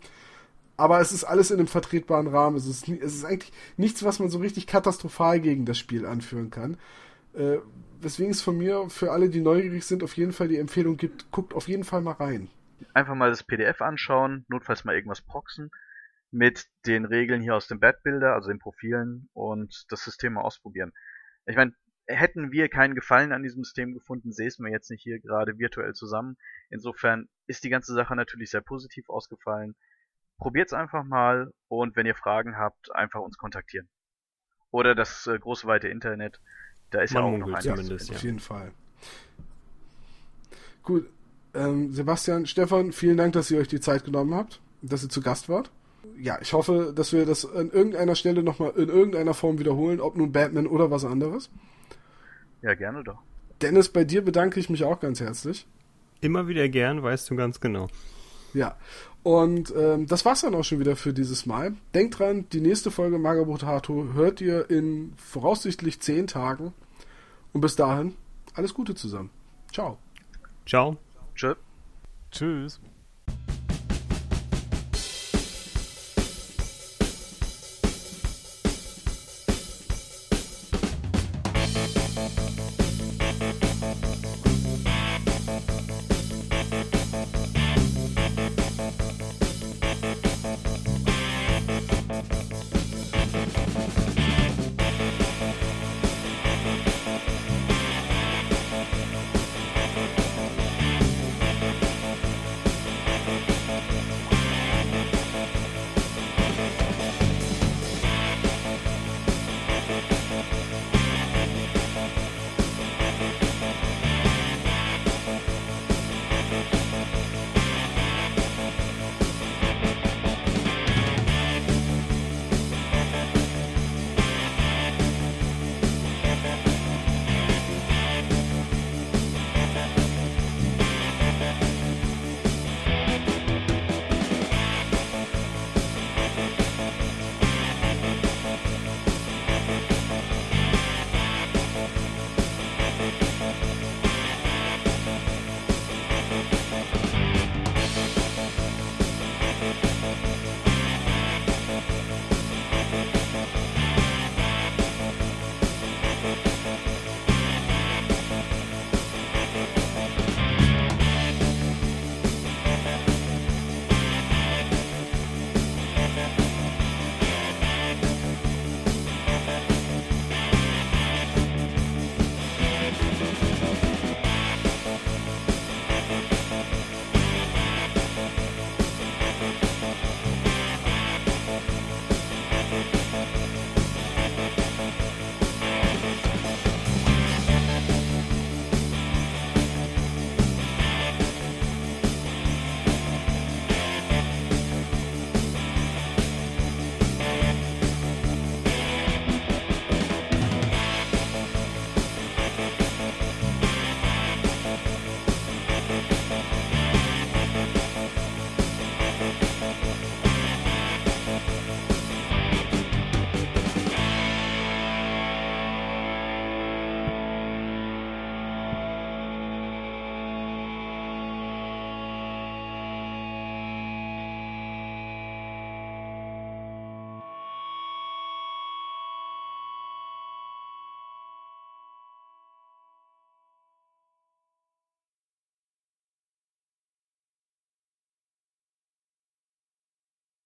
Aber es ist alles in einem vertretbaren Rahmen. Es ist, es ist eigentlich nichts, was man so richtig katastrophal gegen das Spiel anführen kann. Äh, weswegen es von mir für alle, die neugierig sind, auf jeden Fall die Empfehlung gibt, guckt auf jeden Fall mal rein. Einfach mal das PDF anschauen, notfalls mal irgendwas proxen mit den Regeln hier aus dem Bad-Builder, also den Profilen und das System mal ausprobieren. Ich meine, hätten wir keinen Gefallen an diesem System gefunden, säßen wir jetzt nicht hier gerade virtuell zusammen. Insofern ist die ganze Sache natürlich sehr positiv ausgefallen. Probiert's einfach mal und wenn ihr Fragen habt, einfach uns kontaktieren. Oder das äh, große weite Internet, da ist Man ja auch noch zumindest, Auf ja. jeden Fall. Gut. Ähm, Sebastian, Stefan, vielen Dank, dass ihr euch die Zeit genommen habt, dass ihr zu Gast wart. Ja, ich hoffe, dass wir das an irgendeiner Stelle nochmal in irgendeiner Form wiederholen, ob nun Batman oder was anderes. Ja, gerne doch. Dennis, bei dir bedanke ich mich auch ganz herzlich. Immer wieder gern, weißt du ganz genau. Ja. Und ähm, das war's dann auch schon wieder für dieses Mal. Denkt dran, die nächste Folge Magabotato hört ihr in voraussichtlich zehn Tagen. Und bis dahin, alles Gute zusammen. Ciao. Ciao. Tschö. Tschüss.